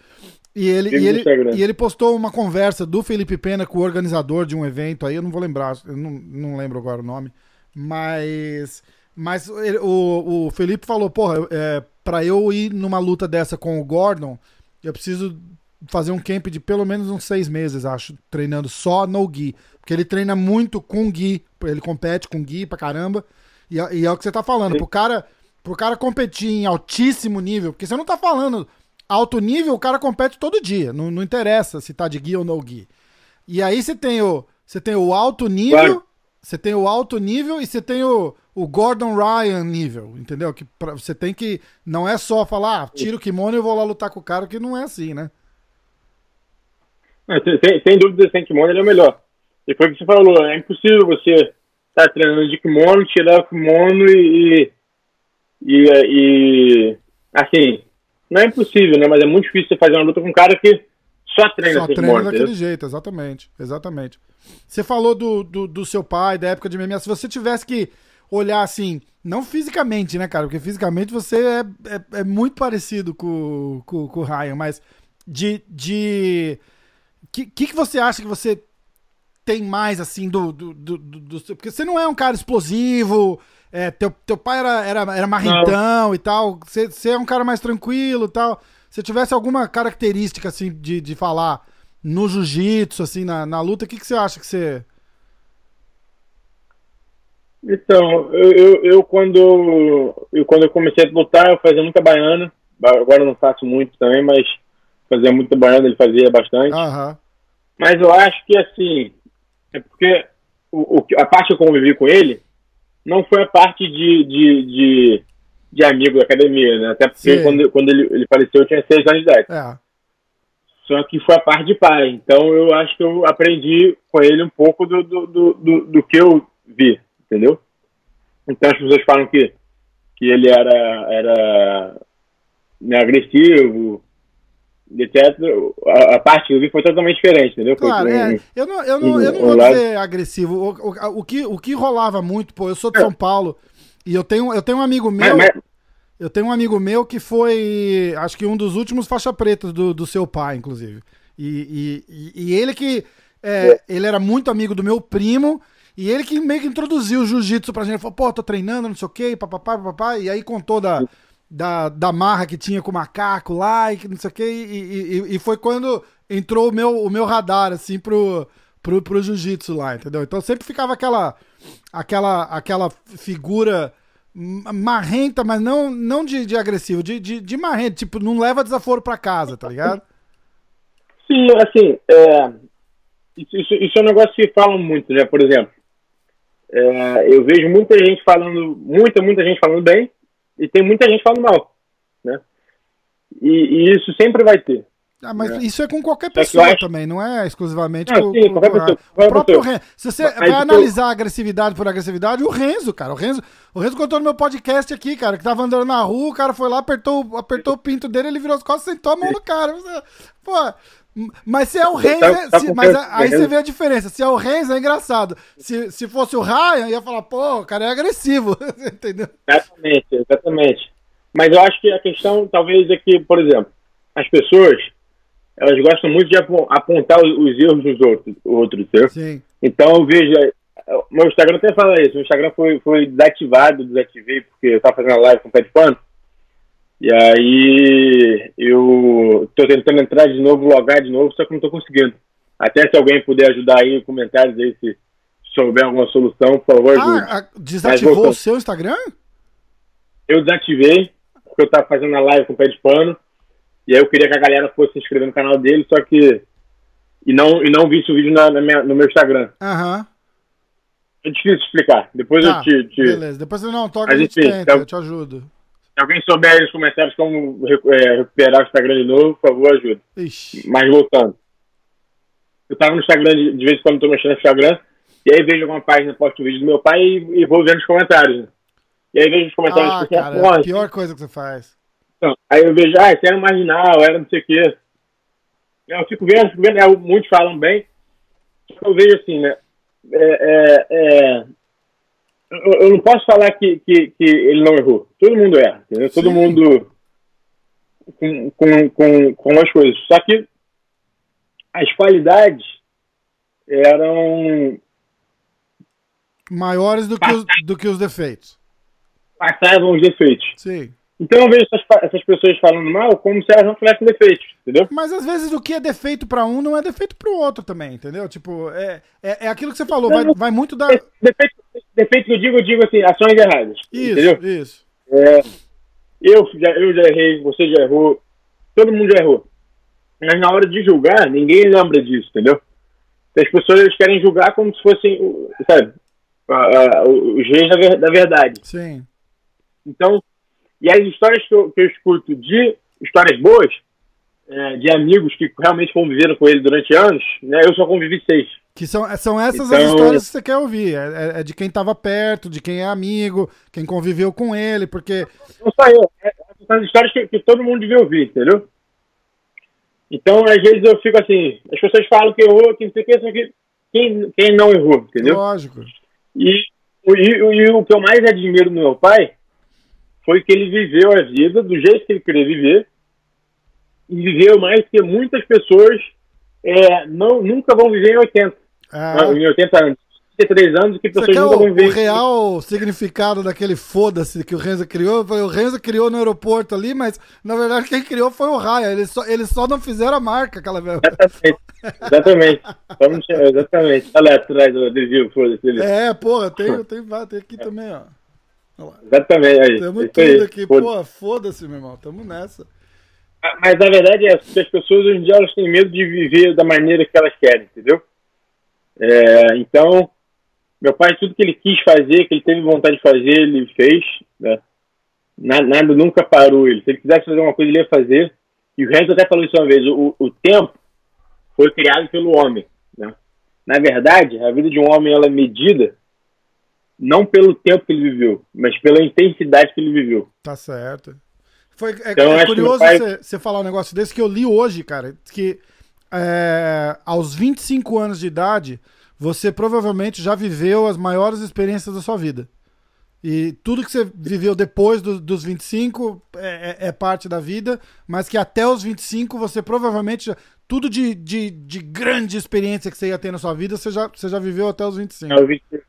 E ele, e, ele, e ele postou uma conversa do Felipe Pena com o organizador de um evento aí, eu não vou lembrar, eu não, não lembro agora o nome, mas. Mas ele, o, o Felipe falou, porra, é, pra eu ir numa luta dessa com o Gordon, eu preciso fazer um camp de pelo menos uns seis meses, acho, treinando só no Gui. Porque ele treina muito com Gui, ele compete com Gui pra caramba. E, é, e é o que você tá falando, pro cara, pro cara competir em altíssimo nível, porque você não tá falando alto nível, o cara compete todo dia, não, não interessa se tá de Gui ou no Gui. E aí você tem o, você tem o alto nível, claro. você tem o alto nível e você tem o, o Gordon Ryan nível, entendeu? Que pra, você tem que. Não é só falar, ah, tira o kimono e eu vou lá lutar com o cara, que não é assim, né? sem, sem dúvida, sem kimono ele é o melhor. E foi o que você falou, é impossível você estar tá treinando de kimono, tirar o kimono e, e, e, assim, não é impossível, né? Mas é muito difícil você fazer uma luta com um cara que só treina Só treina kimono, daquele entendeu? jeito, exatamente, exatamente. Você falou do, do, do, seu pai, da época de MMA, se você tivesse que olhar assim, não fisicamente, né, cara? Porque fisicamente você é, é, é muito parecido com, com, com o Ryan, mas de, de que, que, que você acha que você tem mais, assim, do, do, do, do, Porque você não é um cara explosivo, é, teu, teu pai era, era, era marrentão não. e tal, você, você é um cara mais tranquilo e tal. Se tivesse alguma característica, assim, de, de falar no jiu-jitsu, assim, na, na luta, o que, que você acha que você... Então, eu, eu, eu, quando, eu quando eu comecei a lutar, eu fazia muita baiana. Agora eu não faço muito também, mas fazia muito baiano, ele fazia bastante. Uhum. Mas eu acho que, assim, é porque o, o, a parte que eu convivi com ele não foi a parte de, de, de, de amigo da academia, né? Até porque quando, quando ele, ele faleceu eu tinha seis anos de idade. É. Só que foi a parte de pai. Então eu acho que eu aprendi com ele um pouco do, do, do, do, do que eu vi, entendeu? Então as pessoas falam que, que ele era, era né, agressivo, etc. A, a, parte que eu vi foi totalmente diferente, entendeu? Claro, é. Eu não, eu não, eu não vou dizer agressivo. O, o, o, que, o que rolava muito, pô, eu sou de é. São Paulo e eu tenho, eu tenho um amigo meu. Mas, mas... Eu tenho um amigo meu que foi, acho que um dos últimos faixa preta do, do seu pai, inclusive. E, e, e ele que. É, é. Ele era muito amigo do meu primo. E ele que meio que introduziu o jiu-jitsu pra gente. Ele falou, pô, tô treinando, não sei o quê, papapá, papapá. E aí contou da, da, da marra que tinha com o macaco lá e não sei o que. E, e, e, foi quando entrou o meu, o meu radar, assim, pro, pro, pro jiu-jitsu lá, entendeu? Então sempre ficava aquela, aquela, aquela figura marrenta, mas não, não de, de agressivo, de, de, de marrenta, tipo, não leva desaforo pra casa, tá ligado? Sim, assim, é, isso, isso é um negócio que falam muito, né? Por exemplo, é, eu vejo muita gente falando, muita, muita gente falando bem, e tem muita gente falando mal, né? E, e isso sempre vai ter. Ah, mas né? isso é com qualquer pessoa acho... também, não é exclusivamente não, com, sim, com, pessoa, o próprio Renzo. Se você mas vai analisar eu... agressividade por agressividade, o Renzo, cara, o Renzo, o Renzo contou no meu podcast aqui, cara, que tava andando na rua, o cara foi lá, apertou, apertou o pinto dele, ele virou as costas e sentou a mão no cara. Pô, mas se é o Renzo, tá, tá se, mas aí você vê a diferença. Se é o Renzo, é engraçado. Se, se fosse o Ryan, ia falar, pô, o cara é agressivo. Entendeu? Exatamente, exatamente. Mas eu acho que a questão, talvez, é que, por exemplo, as pessoas elas gostam muito de apontar os erros dos outros, outros Sim. Então eu vejo. Meu Instagram até fala isso. Meu Instagram foi, foi desativado, desativei, porque eu estava fazendo a live com o Pé de Pano. E aí eu tô tentando entrar de novo, logar de novo, só que não tô conseguindo. Até se alguém puder ajudar aí em comentários aí, se souber alguma solução, por favor, ajude. Ah, desativou o seu Instagram? Eu desativei, porque eu tava fazendo a live com o pé de pano. E aí eu queria que a galera fosse se inscrever no canal dele, só que. E não, e não visse o vídeo na, na minha, no meu Instagram. Aham. Uhum. É difícil explicar. Depois tá, eu te, te. Beleza, depois você não toca, a gente tenta, então... eu te ajudo. Se alguém souber aí nos comentários como é, recuperar o Instagram de novo, por favor, ajuda. Ixi. Mas voltando. Eu tava no Instagram, de, de vez em quando tô mexendo no Instagram, e aí vejo alguma página, posto um vídeo do meu pai e, e vou vendo os comentários. Né? E aí vejo os comentários ah, cara, é a pior coisa que você faz. Então, aí eu vejo, ah, esse era marginal, era não sei o quê. Eu fico vendo, fico vendo, é, muitos falam bem. Eu vejo assim, né? É, é, é, eu, não posso falar que, que, que, ele não errou. Todo mundo erra, entendeu? Todo mundo com, com, com, com as coisas. Só que as qualidades eram maiores do que, os, do que os defeitos. Passavam os defeitos. Sim. Então eu vejo essas, essas, pessoas falando mal como se elas não tivessem defeitos, entendeu? Mas às vezes o que é defeito para um não é defeito para o outro também, entendeu? Tipo, é, é, é aquilo que você falou, vai, vai muito da. Defeito, defeito que eu digo, eu digo assim, ações erradas. Isso, entendeu? isso. É, eu, já, eu já errei, você já errou, todo mundo já errou. Mas na hora de julgar, ninguém lembra disso, entendeu? As pessoas querem julgar como se fossem, sabe, os reis da verdade. Sim. Então, e as histórias que eu, que eu escuto de histórias boas, é, de amigos que realmente conviveram com ele durante anos, né? Eu só convivi seis. Que são, são essas então, as histórias que você quer ouvir. É, é, é de quem estava perto, de quem é amigo, quem conviveu com ele, porque. Não só eu, é, são as histórias que, que, todo mundo devia ouvir, entendeu? Então, às vezes eu fico assim, as pessoas falam que errou, que não sei o que, quem, quem não errou, entendeu? Lógico. E, e, e, o que eu mais admiro no meu pai foi que ele viveu a vida do jeito que ele queria viver e viveu mais que muitas pessoas é, não, nunca vão viver em 80, ah. em 80 anos. 33 anos que pessoas nunca vão viver. O real significado daquele foda-se que o Renzo criou foi o Renzo criou no aeroporto ali, mas na verdade quem criou foi o Raya. Eles só, eles só não fizeram a marca aquela vez. Exatamente. Exatamente. exatamente. Olha atrás do adesivo, foda-se. É, porra, tem, tem, tem aqui também, ó. Exatamente. Aí, Tamo tudo aí. aqui. Pô, foda-se, meu irmão. Tamo nessa. Ah, mas a verdade é que as pessoas hoje em dia elas têm medo de viver da maneira que elas querem, entendeu? É, então, meu pai, tudo que ele quis fazer, que ele teve vontade de fazer, ele fez. Né? Nada, nada nunca parou ele. Se ele quisesse fazer uma coisa, ele ia fazer. E o Renzo até falou isso uma vez: o, o tempo foi criado pelo homem. Né? Na verdade, a vida de um homem ela é medida não pelo tempo que ele viveu, mas pela intensidade que ele viveu. Tá certo. Foi, é, então, é curioso pai... você, você, falar um negócio desse que eu li hoje, cara, que é, aos 25 anos de idade, você provavelmente já viveu as maiores experiências da sua vida. E tudo que você viveu depois do, dos 25 é, é, é, parte da vida, mas que até os 25 você provavelmente já, tudo de, de, de grande experiência que você ia ter na sua vida, você já, você já viveu até os 25. É, 25.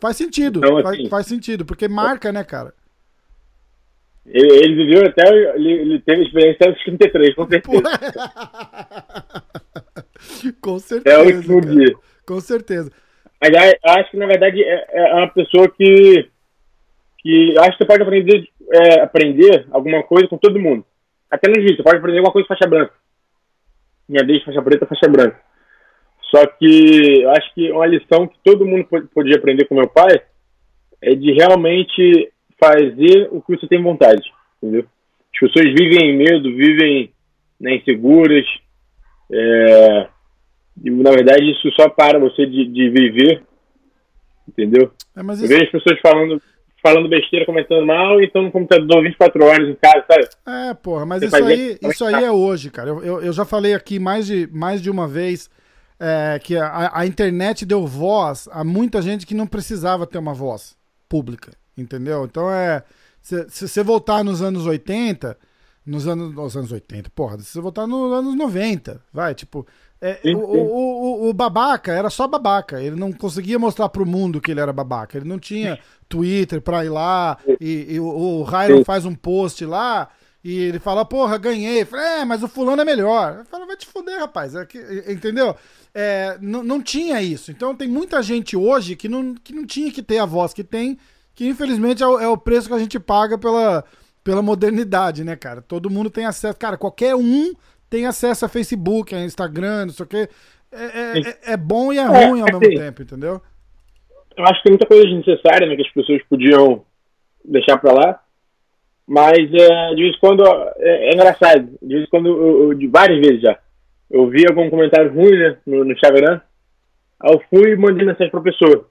Faz sentido, então, assim, faz, faz, sentido, porque marca, né, cara? Ele, ele viveu até. Ele, ele, teve experiência até os 33, com certeza. com certeza. É o último cara. dia. Com certeza. Eu acho que, na verdade, é, é uma pessoa que. que acho que você pode aprender, é, aprender alguma coisa com todo mundo. Até no dia, você pode aprender alguma coisa com faixa branca. Minha desde faixa preta, faixa branca. Só que eu acho que uma lição que todo mundo podia aprender com meu pai é de realmente fazer o que você tem vontade, entendeu? As pessoas vivem em medo, vivem né, inseguras. É, e, na verdade, isso só para você de, de viver, entendeu? É, mas isso... Eu vejo as pessoas falando, falando besteira, comentando mal, e estão no computador 24 horas em casa, sabe? É, porra, mas isso aí, isso aí é hoje, cara. Eu, eu, eu já falei aqui mais de, mais de uma vez é, que a, a, internet deu voz a muita gente que não precisava ter uma voz pública, entendeu? Então é. Se, você voltar nos anos 80, nos anos, nos anos 80, porra, se você voltar nos anos 90, vai, tipo. É, o, o, o, o, babaca era só babaca. Ele não conseguia mostrar pro mundo que ele era babaca. Ele não tinha Twitter pra ir lá e, e o, o Ryan faz um post lá e ele fala, porra, ganhei. Falei, é, mas o fulano é melhor. Eu falo, vai te fuder, rapaz. É que, entendeu? É, não tinha isso. Então tem muita gente hoje que não, que não tinha que ter a voz que tem, que infelizmente é o, é o preço que a gente paga pela, pela modernidade, né, cara? Todo mundo tem acesso. Cara, qualquer um tem acesso a Facebook, a Instagram, não sei o quê. É, é, é, é bom e é, é ruim ao mesmo assim, tempo, entendeu? Eu acho que tem muita coisa desnecessária né, que as pessoas podiam deixar pra lá. Mas é, de vez em quando é, é, engraçado. De vez em quando, eu, eu, de várias vezes já, eu vi algum comentário ruim né, no, no Instagram. Aí eu fui e mandei mensagem pra pessoa.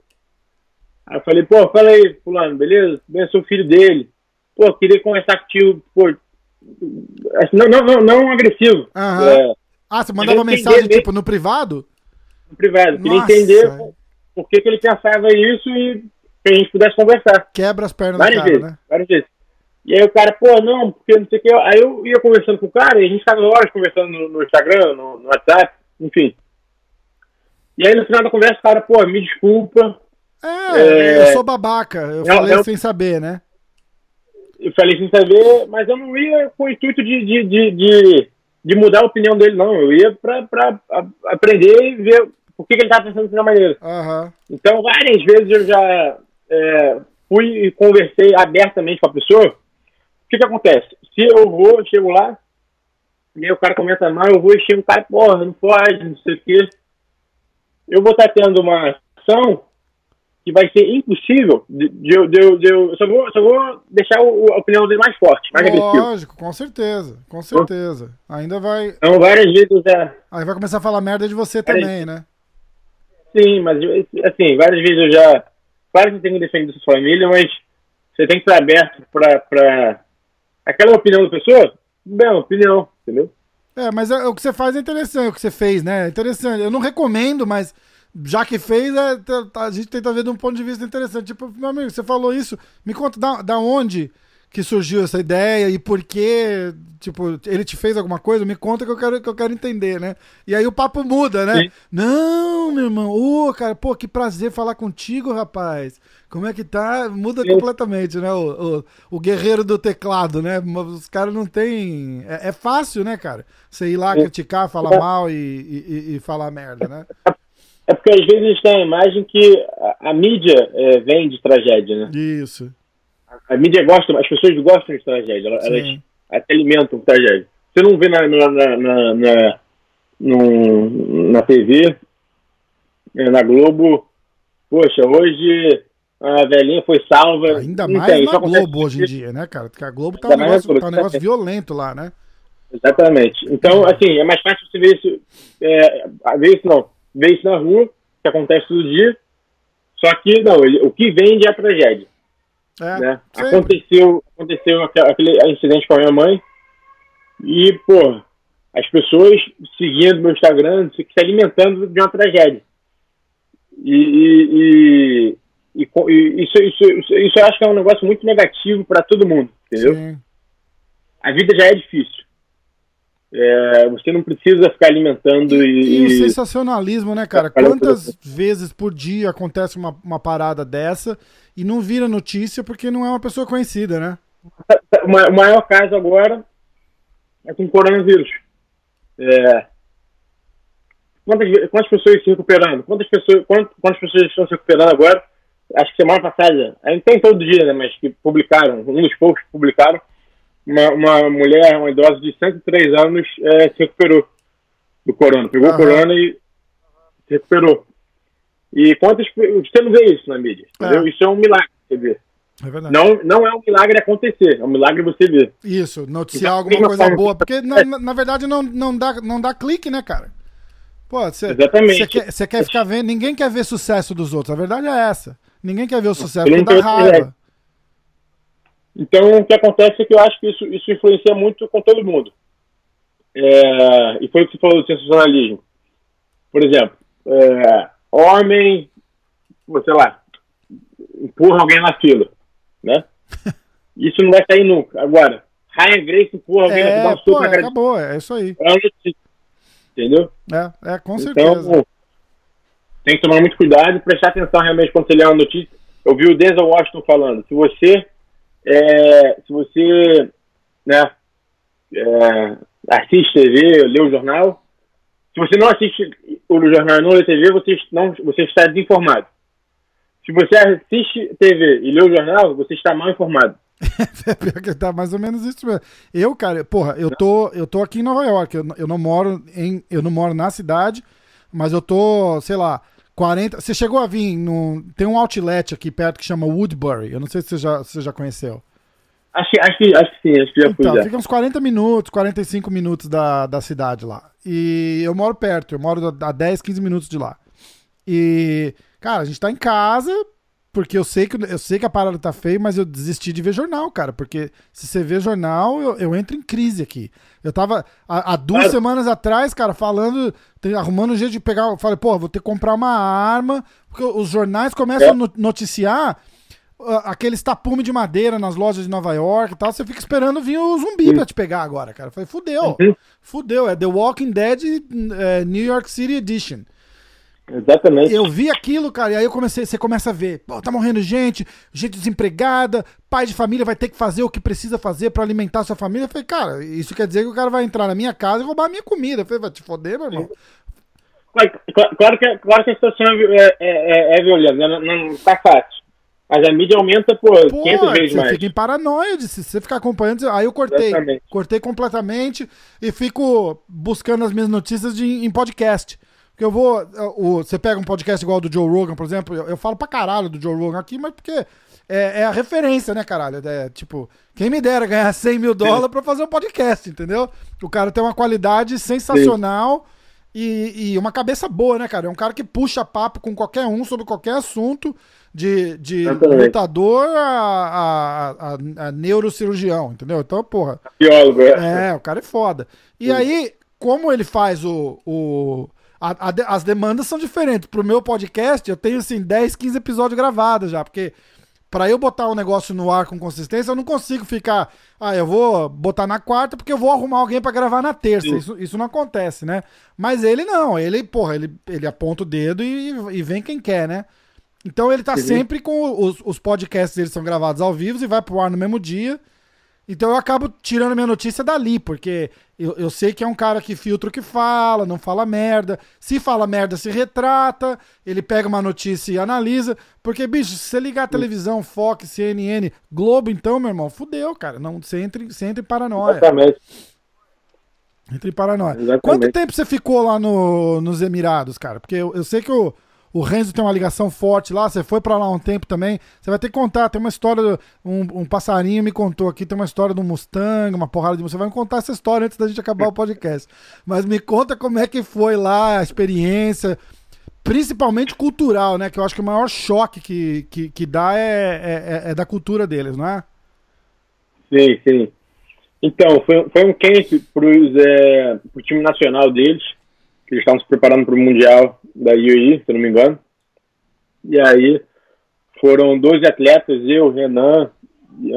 Aí eu falei, pô, fala aí, fulano, beleza? Bem, eu sou filho dele. Pô, queria conversar contigo, pô. Assim, não, não, não, não agressivo. É, Ah, você mandava Queria mensagem, tipo, no privado? no privado. Queria Nossa. entender por, por que, que ele pensava isso e que a gente pudesse conversar. Quebra as pernas do Várias cara, vezes, né? várias vezes. E aí o cara, pô, não, porque não sei o que. Aí eu ia conversando com o cara e a gente ficava horas conversando no, no Instagram, no, no WhatsApp, enfim. E aí no final da conversa o cara, pô, me desculpa. É, É. eu sou babaca. Eu Não, falei eu- sem saber, né? Eu falei sem saber, mas eu não ia com o intuito de, de, de, de, de mudar a opinião dele, não. Eu ia pra, pra a- aprender e ver por que, que ele tava pensando dessa maneira. Aham. Então, várias vezes eu já é, fui e conversei abertamente com a pessoa. O que que acontece? Se eu vou, chego lá, e aí o cara comenta mal, eu vou e chego, o cara, porra, não pode, não sei o quê. Eu vou estar tendo uma ação que vai ser impossível de, de, eu- de, eu- de eu, eu só vou, só vou deixar o- a opinião dele mais forte, mais. Lógico, com certeza. Com certeza. Ainda vai. Então, várias vezes eu já, Aí vai começar a falar merda de você também, né? Sim, mas assim, várias vezes eu já. Claro que tem que defender sua família, mas você tem que estar aberto pra. Aquela opinião da pessoa, é uma opinião, entendeu? É, mas é- o que você faz é interessante, o que você fez, né? É interessante. Eu não recomendo, mas já que fez, é, tá- tá- a gente tenta ver de um ponto de vista interessante. Tipo, meu amigo, você falou isso, me conta da, da onde que surgiu essa ideia e por que, tipo, ele te fez alguma coisa, me conta que eu quero, que eu quero entender, né? E aí o papo muda, né? Sim. Não, meu irmão, ô, cara, pô, que prazer falar contigo, rapaz. Como é que tá? Muda completamente, né? O, o, o guerreiro do teclado, né? Os caras não tem. É, é fácil, né, cara? Você ir lá Sim. criticar, falar mal e, e, e- falar merda, né? É porque às vezes a gente tem a imagem que a, a mídia é, vem de tragédia, né? Isso. A mídia gosta, as pessoas gostam de tragédia, elas, até alimentam tragédia. Você não vê na, na, na, na, na, no- na TV, eh, na Globo, poxa, hoje a velhinha foi salva. Ainda mais tem, na Globo hoje em dia, né, cara? Porque a Globo tá um negócio, tá um negócio violento lá, né? Exatamente. Então, assim, é mais fácil você ver isso, é, ver isso não, ver isso na rua, que acontece todo dia, só que, não, ele, o que vende é a tragédia, É, né? sempre. Aconteceu, aconteceu aque- aquele incidente com a minha mãe e, pô, as pessoas seguindo meu Instagram, se, se alimentando de uma tragédia. E, e, e, e isso, isso, isso, eu acho que é um negócio muito negativo para todo mundo, entendeu? Sim. a vida já é difícil. É, você não precisa ficar alimentando E, e. o sensacionalismo, né, cara? Quantas vezes por dia acontece uma, uma parada dessa e não vira notícia porque não é uma pessoa conhecida, né? o ma- o maior caso agora é com o coronavírus. É, quantas, quantas pessoas se recuperando? Quantas pessoas, quantas, quantas pessoas estão se recuperando agora? Acho que semana passada, aí tem todo dia, né? Mas que publicaram, um dos poucos que publicaram, uma, uma mulher, uma idosa de 103 anos, é, se recuperou do corona. Pegou o corona e se recuperou. E quantas. Você não vê isso na mídia? É. Isso é um milagre, você vê. É verdade. Não, não é um milagre acontecer, é um milagre você ver. Isso, noticiar Então, alguma coisa boa. que- Porque, na, na- verdade, não, não, dá, não dá clique, né, cara? Pô, você Exatamente. você quer, você quer ficar vendo. Ninguém quer ver sucesso dos outros. A verdade é essa. Ninguém quer ver o sucesso porque dá raiva. ideia. Então, o que acontece é que eu acho que isso, isso influencia muito com todo mundo. É, e foi o que você falou do sensacionalismo. Por exemplo, é, homem, sei lá, empurra alguém na fila, né? Isso não vai sair nunca. Agora, Ryan Grace empurra alguém na fila, dá É, um soco pô, na cara de- acabou. É isso aí. é. Entendeu? É, é com certeza. Então, tem que tomar muito cuidado e prestar atenção realmente quando você lê uma notícia. Eu vi o Denzel Washington falando, se você, é, se você, né, é, assiste TV, lê o jornal, se você não assiste o jornal não lê TV, você, não, você está desinformado. Se você assiste TV e lê o jornal, você está mal informado. É pior que tá mais ou menos isso mesmo. Eu, cara, porra, eu tô, eu tô aqui em Nova York. Eu, eu não moro em, eu não moro na cidade, mas eu tô, sei lá, 40. Você chegou a vir no, tem um outlet aqui perto que chama Woodbury. Eu não sei se você já, você já conheceu. Acho, que- acho, que, acho que sim, acho que já fui Então, já. fica uns 40 minutos, 45 minutos da, da cidade lá. E eu moro perto, eu moro a 10, 15 minutos de lá. E, cara, a gente tá em casa, porque eu sei que eu sei que a parada tá feia, mas eu desisti de ver jornal, cara. Porque se você vê jornal, eu, eu entro em crise aqui. Eu tava há, há duas semanas atrás, cara, falando, arrumando um jeito de pegar. Eu falei, pô, vou ter que comprar uma arma, porque os jornais começam é. a noticiar aqueles tapume de madeira nas lojas de Nova York e tal, você fica esperando vir o zumbi Sim. pra te pegar agora, cara. Falei, fudeu. Uhum. Fudeu. É The Walking Dead é, New York City Edition. Exatamente. Eu vi aquilo, cara, e aí eu comecei, você começa a ver, pô, tá morrendo gente, gente desempregada, pai de família vai ter que fazer o que precisa fazer para alimentar sua família. Eu falei, cara, isso quer dizer que o cara vai entrar na minha casa e roubar a minha comida. Eu falei, vai te foder, meu irmão. Claro, claro, que, claro que a situação é, é, é, é violenta, né? não, não tá fácil. Mas a mídia aumenta por pô, 500 vezes você mais. fica em paranoia de se você ficar acompanhando. Aí eu cortei. Exatamente. Cortei completamente e fico buscando as minhas notícias de, em podcast. Porque eu vou. O, você pega um podcast igual do Joe Rogan, por exemplo, eu, eu falo pra caralho do Joe Rogan aqui, mas porque é, é, a referência, né, caralho? É, tipo, quem me dera ganhar 100 mil dólares pra fazer um podcast, entendeu? O cara tem uma qualidade sensacional e, e, uma cabeça boa, né, cara? É um cara que puxa papo com qualquer um sobre qualquer assunto, de, de lutador a, a, a, a, neurocirurgião, entendeu? Então, porra. Biólogo, é. É, o cara é foda. E Sim. aí, como ele faz o, o a, a, as demandas são diferentes. Pro meu podcast, eu tenho assim 10, 15 episódios gravados já, porque para eu botar um negócio no ar com consistência, eu não consigo ficar, ah, eu vou botar na quarta porque eu vou arrumar alguém para gravar na terça. Isso, isso não acontece, né? Mas ele não, ele, porra, ele, ele aponta o dedo e, e vem quem quer, né? Então ele tá Sim. sempre com os, os podcasts, eles são gravados ao vivo e vai pro ar no mesmo dia. Então eu acabo tirando minha notícia dali, porque eu, eu sei que é um cara que filtra o que fala, não fala merda. Se fala merda, se retrata, ele pega uma notícia e analisa. Porque, bicho, se você ligar a televisão, Fox, CNN, Globo, então, meu irmão, fudeu, cara. Não, você, entra, você entra em paranoia. Exatamente. Entra em paranoia. Exatamente. Quanto tempo você ficou lá no, nos Emirados, cara? Porque eu, eu sei que o. O Renzo tem uma ligação forte lá, você foi para lá um tempo também. Você vai ter que contar, tem uma história, um, um, passarinho me contou aqui, tem uma história do Mustang, uma porrada de Você vai me contar essa história antes da gente acabar o podcast. Mas me conta como é que foi lá a experiência, principalmente cultural, né? Que eu acho que o maior choque que, que, que dá é, é, é, é da cultura deles, não é? Sim, sim. Então, foi, foi um camp pro, é, pro time nacional deles que eles estavam se preparando para o Mundial da UAE, se não me engano. E aí foram 12 atletas, eu, Renan,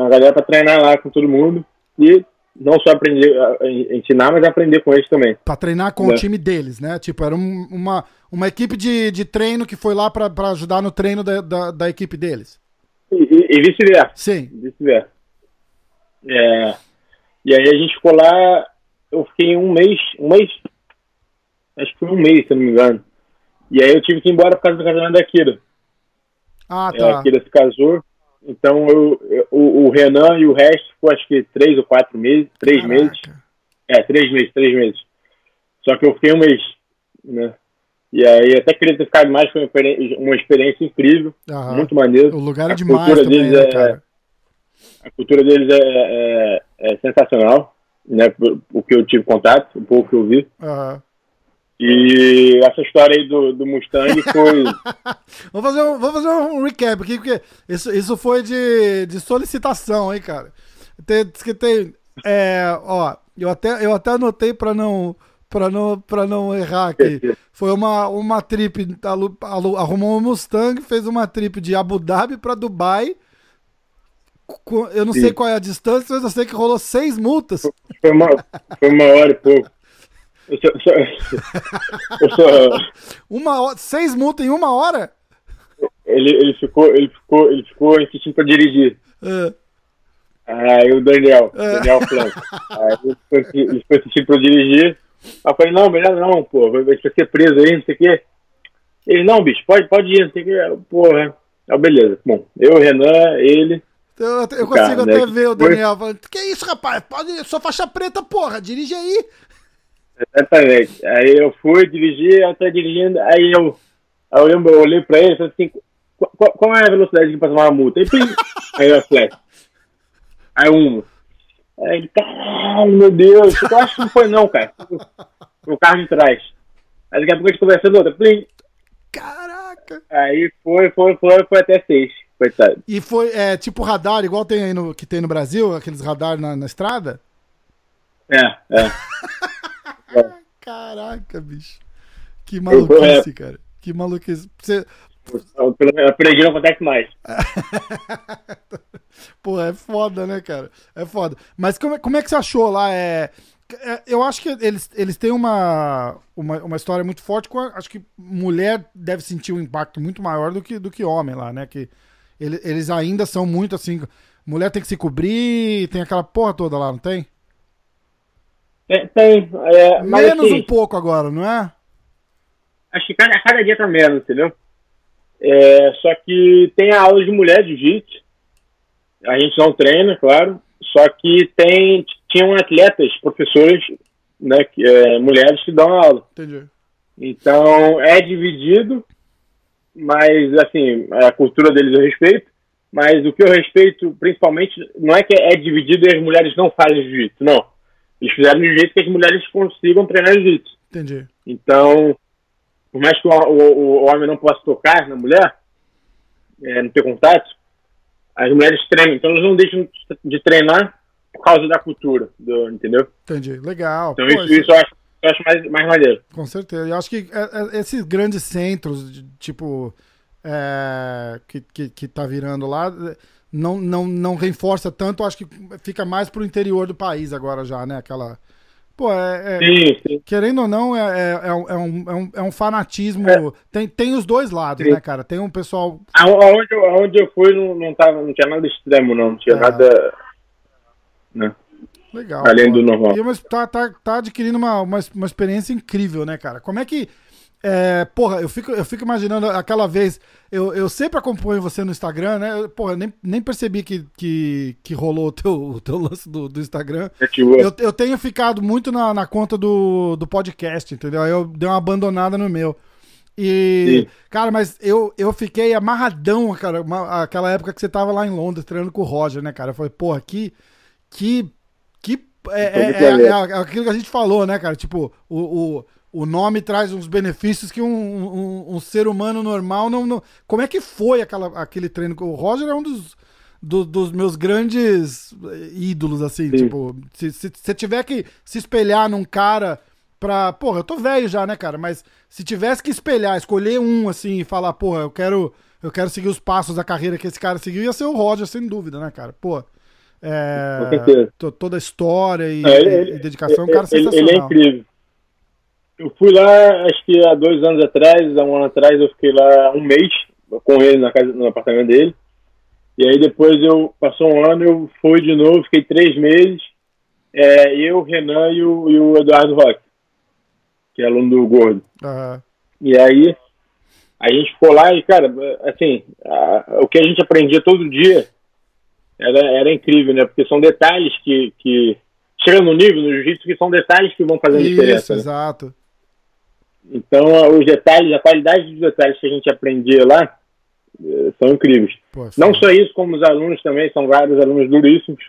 a galera para treinar lá com todo mundo. E não só aprender a ensinar, mas aprender com eles também. Para treinar com né? o time deles, né? Tipo, era um, uma, uma equipe de, de treino que foi lá para ajudar no treino da, da, da equipe deles. E, e, e vice-versa. Sim. Vice-versa. É, e aí a gente ficou lá, eu fiquei um mês, um mês acho que foi um mês, se não me engano. E aí eu tive que ir embora por causa do casamento da Kira. Ah, é, tá. É, a Kira se casou. Então eu, eu o, o, Renan e o resto ficou acho que três ou quatro meses, três Caraca. meses. É, três meses, três meses. Só que eu fiquei um mês, né? E aí até queria ter ficado mais, foi uma experiência incrível, Aham. muito maneiro. O lugar é a demais cultura também, deles né, é, cara? A cultura deles é, é, é sensacional, né? O que eu tive contato, o pouco que eu vi. Aham. E essa história aí do, do Mustang foi. vamos, fazer um, vamos fazer um recap aqui, porque isso, isso foi de, de solicitação, hein, cara. Tem, diz que tem. É, ó, eu até, eu até anotei para não. Pra não, pra não errar aqui. Foi uma, uma trip. Arrumou um Mustang, fez uma trip de Abu Dhabi para Dubai. Eu não Sim. sei qual é a distância, mas eu sei que rolou seis multas. Foi uma, foi uma hora e pouco. Eu sou, eu sou, uma hora, seis multas em uma hora? Ele, ele ficou, ele ficou, ele ficou insistindo pra dirigir. Uh. Aí o Daniel, uh. Daniel Franco. Aí ele ficou, ele insistindo pra dirigir. Aí eu falei, não, melhor não, pô, vai ser preso aí, não sei o quê. Ele, não, bicho, pode, pode ir, não sei o quê. Porra. Ah, beleza. Bom, eu, Renan, ele. Eu, eu consigo cara, até né? ver o Daniel falando, que isso, rapaz? Pode, só faixa preta, porra, dirige aí. Exatamente. Aí eu fui dirigir, eu tô dirigindo, aí eu, eu lembro, eu olhei pra ele e falei assim, qual, qual, é a velocidade que passa uma multa? Aí, pim, aí eu flash. Aí um. Aí ele, caralho, meu Deus, eu acho que não foi não, cara. O carro de trás. Aí daqui a pouco a gente conversando outra, plim. Caraca! Aí foi, foi, foi, foi até seis. coitado. E foi é, tipo radar, igual tem aí no, que tem no Brasil, aqueles radar na, na estrada? É, é. Caraca, bicho. Que maluquice, cara. Que maluquice. Você... Aprendi não acontece mais. Pô, é foda, né, cara? É foda. Mas como é, como é que você achou lá? É, é, eu acho que eles, eles têm uma, uma, uma história muito forte. Com a, acho que mulher deve sentir um impacto muito maior do que, do que homem lá, né? Que ele, eles ainda são muito assim. Mulher tem que se cobrir, tem aquela porra toda lá, não tem? É, tem. É, menos assim, um pouco agora, não é? Acho que cada, cada dia tá menos, entendeu? É, só que tem a aula de mulher de jiu-jitsu. A gente não treina, claro. Só que tem, tinham atletas, professores, né, que, é, mulheres que dão aula. Entendi. Então é dividido, mas assim, a cultura deles eu respeito. Mas o que eu respeito, principalmente, não é que é dividido e as mulheres não fazem jiu-jitsu, não. Eles fizeram de jeito que as mulheres consigam treinar jiu-jitsu. Entendi. Então, por mais que o, o, o homem não possa tocar na mulher, é, não ter contato, as mulheres treinam. Então, elas não deixam de treinar por causa da cultura, do, entendeu? Entendi. Legal. Então, Pô, isso, isso eu acho, eu acho mais, mais maneiro. Com certeza. Eu acho que é, é, esses grandes centros, tipo, é, que, que, que tá virando lá, não, não, não reforça tanto, acho que fica mais pro interior do país agora já, né? Aquela Pô, é, é sim, sim. querendo ou não, é, é, é, um, é, um, é um fanatismo. É. Tem, tem os dois lados, sim. né, cara? Tem um pessoal. Aonde eu, aonde eu fui não, não, tava, não tinha nada extremo, não. Não tinha é. nada. Né? Legal. Além pô. do normal. E, mas tá, tá, tá adquirindo uma, uma, uma experiência incrível, né, cara? Como é que. É, porra, eu fico, eu fico imaginando aquela vez. Eu, eu sempre acompanho você no Instagram, né? Porra, nem, nem percebi que, que, que rolou o teu, o teu lance do, do Instagram. Eu, eu tenho ficado muito na, na conta do, do podcast, entendeu? Aí eu dei uma abandonada no meu. E, Sim. cara, mas eu, eu fiquei amarradão, cara, uma, aquela época que você tava lá em Londres treinando com o Roger, né, cara? Eu falei, porra, que. Que. que é, é, é, é, aquilo que a gente falou, né, cara? Tipo, o, o o nome traz uns benefícios que um, um, um ser humano normal não, não, Como é que foi aquela, aquele treino? O Roger é um dos, do, dos meus grandes ídolos, assim. Sim. Tipo, se, se, se tiver que se espelhar num cara pra. Porra, eu tô velho já, né, cara? Mas se tivesse que espelhar, escolher um, assim, e falar, porra, eu quero. Eu quero seguir os passos da carreira que esse cara seguiu, ia ser o Roger, sem dúvida, né, cara? Pô. É, toda a história e, é, ele, e dedicação, ele, é um cara sensacional. Ele é incrível. Eu fui lá, acho que há dois anos atrás, há um ano atrás, eu fiquei lá um mês com ele na casa, no apartamento dele. E aí depois eu passou um ano, eu fui de novo, fiquei três meses. É, eu, Renan e o, e o, Eduardo Roque, que é aluno do Gordo. Uhum. E aí a gente ficou lá e, cara, assim, a, o que a gente aprendia todo dia era, era incrível, né? Porque são detalhes que, que no nível, no jiu-jitsu, que são detalhes que vão fazendo Isso, diferença. Né? Então, os detalhes, a qualidade dos detalhes que a gente aprendia lá eh, são incríveis. Pô, Não só isso, como os alunos também, são vários alunos duríssimos.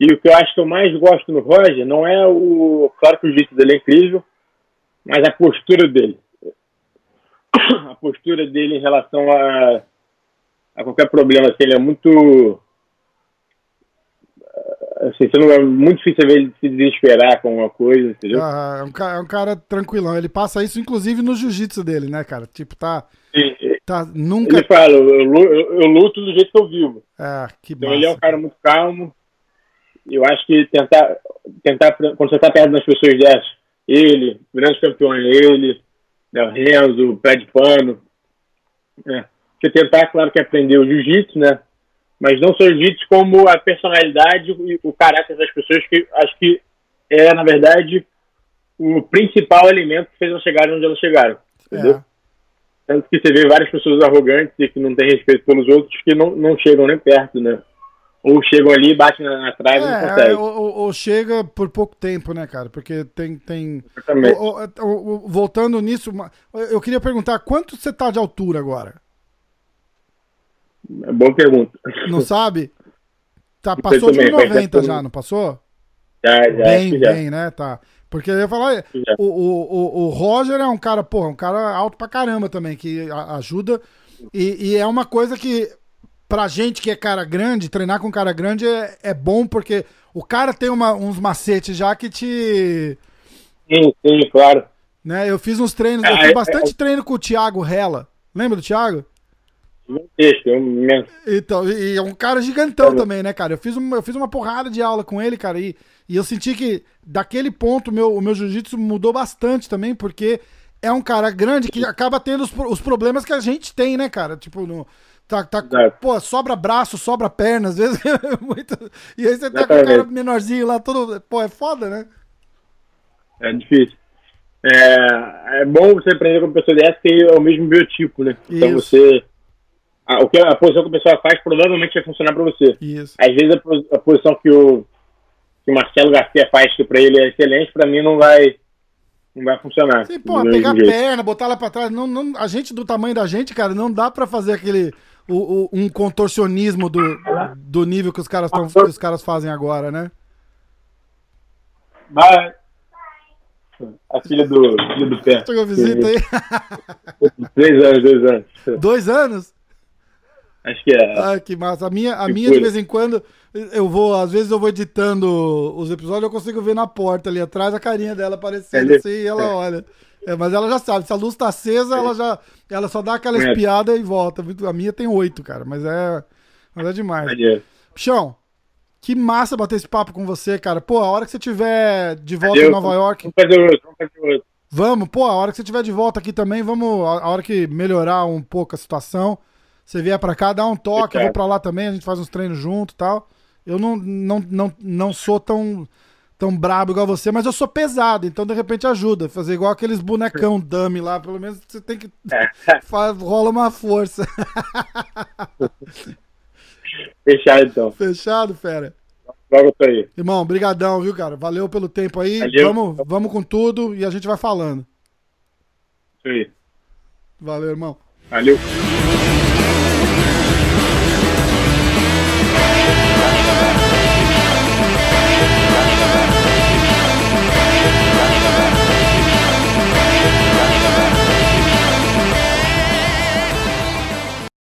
E o que eu acho que eu mais gosto no Roger não é o. Claro que o jeito dele é incrível, mas a postura dele. A postura dele em relação a, a qualquer problema. Assim, ele é muito assim, você não é muito difícil ver ele se desesperar com uma coisa, entendeu? Ah, é, um cara, é um cara tranquilão. Ele passa isso, inclusive, no jiu-jitsu dele, né, cara? Tipo, tá. Sim. tá nunca. Ele fala, eu, eu, eu, luto do jeito que eu vivo. É, que Então massa, ele é um cara muito calmo. Eu acho que tentar, tentar quando você tá perto das pessoas dessas, ele, grandes campeões, ele, né, o Renzo, o pé de pano. É. Você tentar, claro que aprender o jiu-jitsu, né? Mas não só jiu-jitsu como a personalidade e o caráter das pessoas, que acho que é, na verdade, o principal elemento que fez elas chegarem onde elas chegaram. Entendeu? É. Tanto que você vê várias pessoas arrogantes e que não têm respeito pelos outros que não, não chegam nem perto, né? Ou chegam ali, batem na, na trave é, e não conseguem. Ou, ou, ou, chega por pouco tempo, né, cara? Porque tem. tem... Ou, voltando nisso, eu queria perguntar quanto você tá de altura agora? É boa pergunta. Não sabe? Tá, passou de 1,90 já, não passou? Já, já. Bem, já. bem, né? Tá. Porque eu ia falar, o, o, o, Roger é um cara, porra, um cara alto pra caramba também, que ajuda. E, e é uma coisa que, pra gente que é cara grande, treinar com cara grande é, é bom porque o cara tem uma, uns macetes já que te. Sim, sim, claro. Né? Eu fiz uns treinos, eu É, fiz é, bastante treino com o Thiago Rela. Lembra do Thiago? Gigantesco, é imenso. Então, e é um cara gigantão É. também, né, cara? Eu fiz, uma, eu fiz uma porrada de aula com ele, cara, e, e eu senti que daquele ponto meu, o meu jiu-jitsu mudou bastante também, porque é um cara grande que acaba tendo os, os problemas que a gente tem, né, cara? Tipo, no, tá, tá, Exato. pô, sobra braço, sobra perna, às vezes é muito. E aí você tá com o cara menorzinho lá, todo. Pô, é foda, né? É difícil. É, é bom você aprender com pessoa dessa que é o mesmo biotipo, né? Então Isso. você. A, o que a posição que a pessoa faz provavelmente vai funcionar pra você. Isso. Às vezes a, a posição que o, que o Marcelo Garcia faz, que pra ele é excelente, pra mim não vai, não vai funcionar. Sim, pô, pegar a jeito. perna, botar lá pra trás. Não, não, a gente, do tamanho da gente, cara, não dá pra fazer aquele. O, o- um contorcionismo do, do nível que os, caras tão, que os caras fazem agora, né? Vai. A filha do, filha do pé. Chegou visita aí. Três anos, dois anos. Dois anos? Acho que é. Ai, que massa. A minha, a Que minha de vez em quando, eu vou, às vezes eu vou editando os episódios, eu consigo ver na porta ali atrás a carinha dela aparecendo É, assim e ela é. olha. É, mas ela já sabe, se a luz tá acesa, ela já. Ela só dá aquela É. espiada e volta. A minha tem oito, cara, mas é. Mas é demais. Pichão, que massa bater esse papo com você, cara. Pô, a hora que você tiver de volta Valeu. em Nova York, Vamos fazer outro, vamos fazer outro. vamos. Pô, a hora que você tiver de volta aqui também, vamos. A hora que melhorar um pouco a situação, você vier pra cá, dá um toque, eu vou pra lá também, a gente faz uns treinos junto e tal. Eu não, não, não, não sou tão, tão brabo igual você, mas eu sou pesado, então de repente ajuda. Fazer igual aqueles bonecão dummy lá, pelo menos você tem que. faz, rola uma força. Fechado então. Fechado, fera? Logo tô aí. Irmão, brigadão, viu, cara? Valeu pelo tempo aí. Valeu. Vamos, vamos com tudo e a gente vai falando. Isso aí. Valeu, irmão. Valeu. you.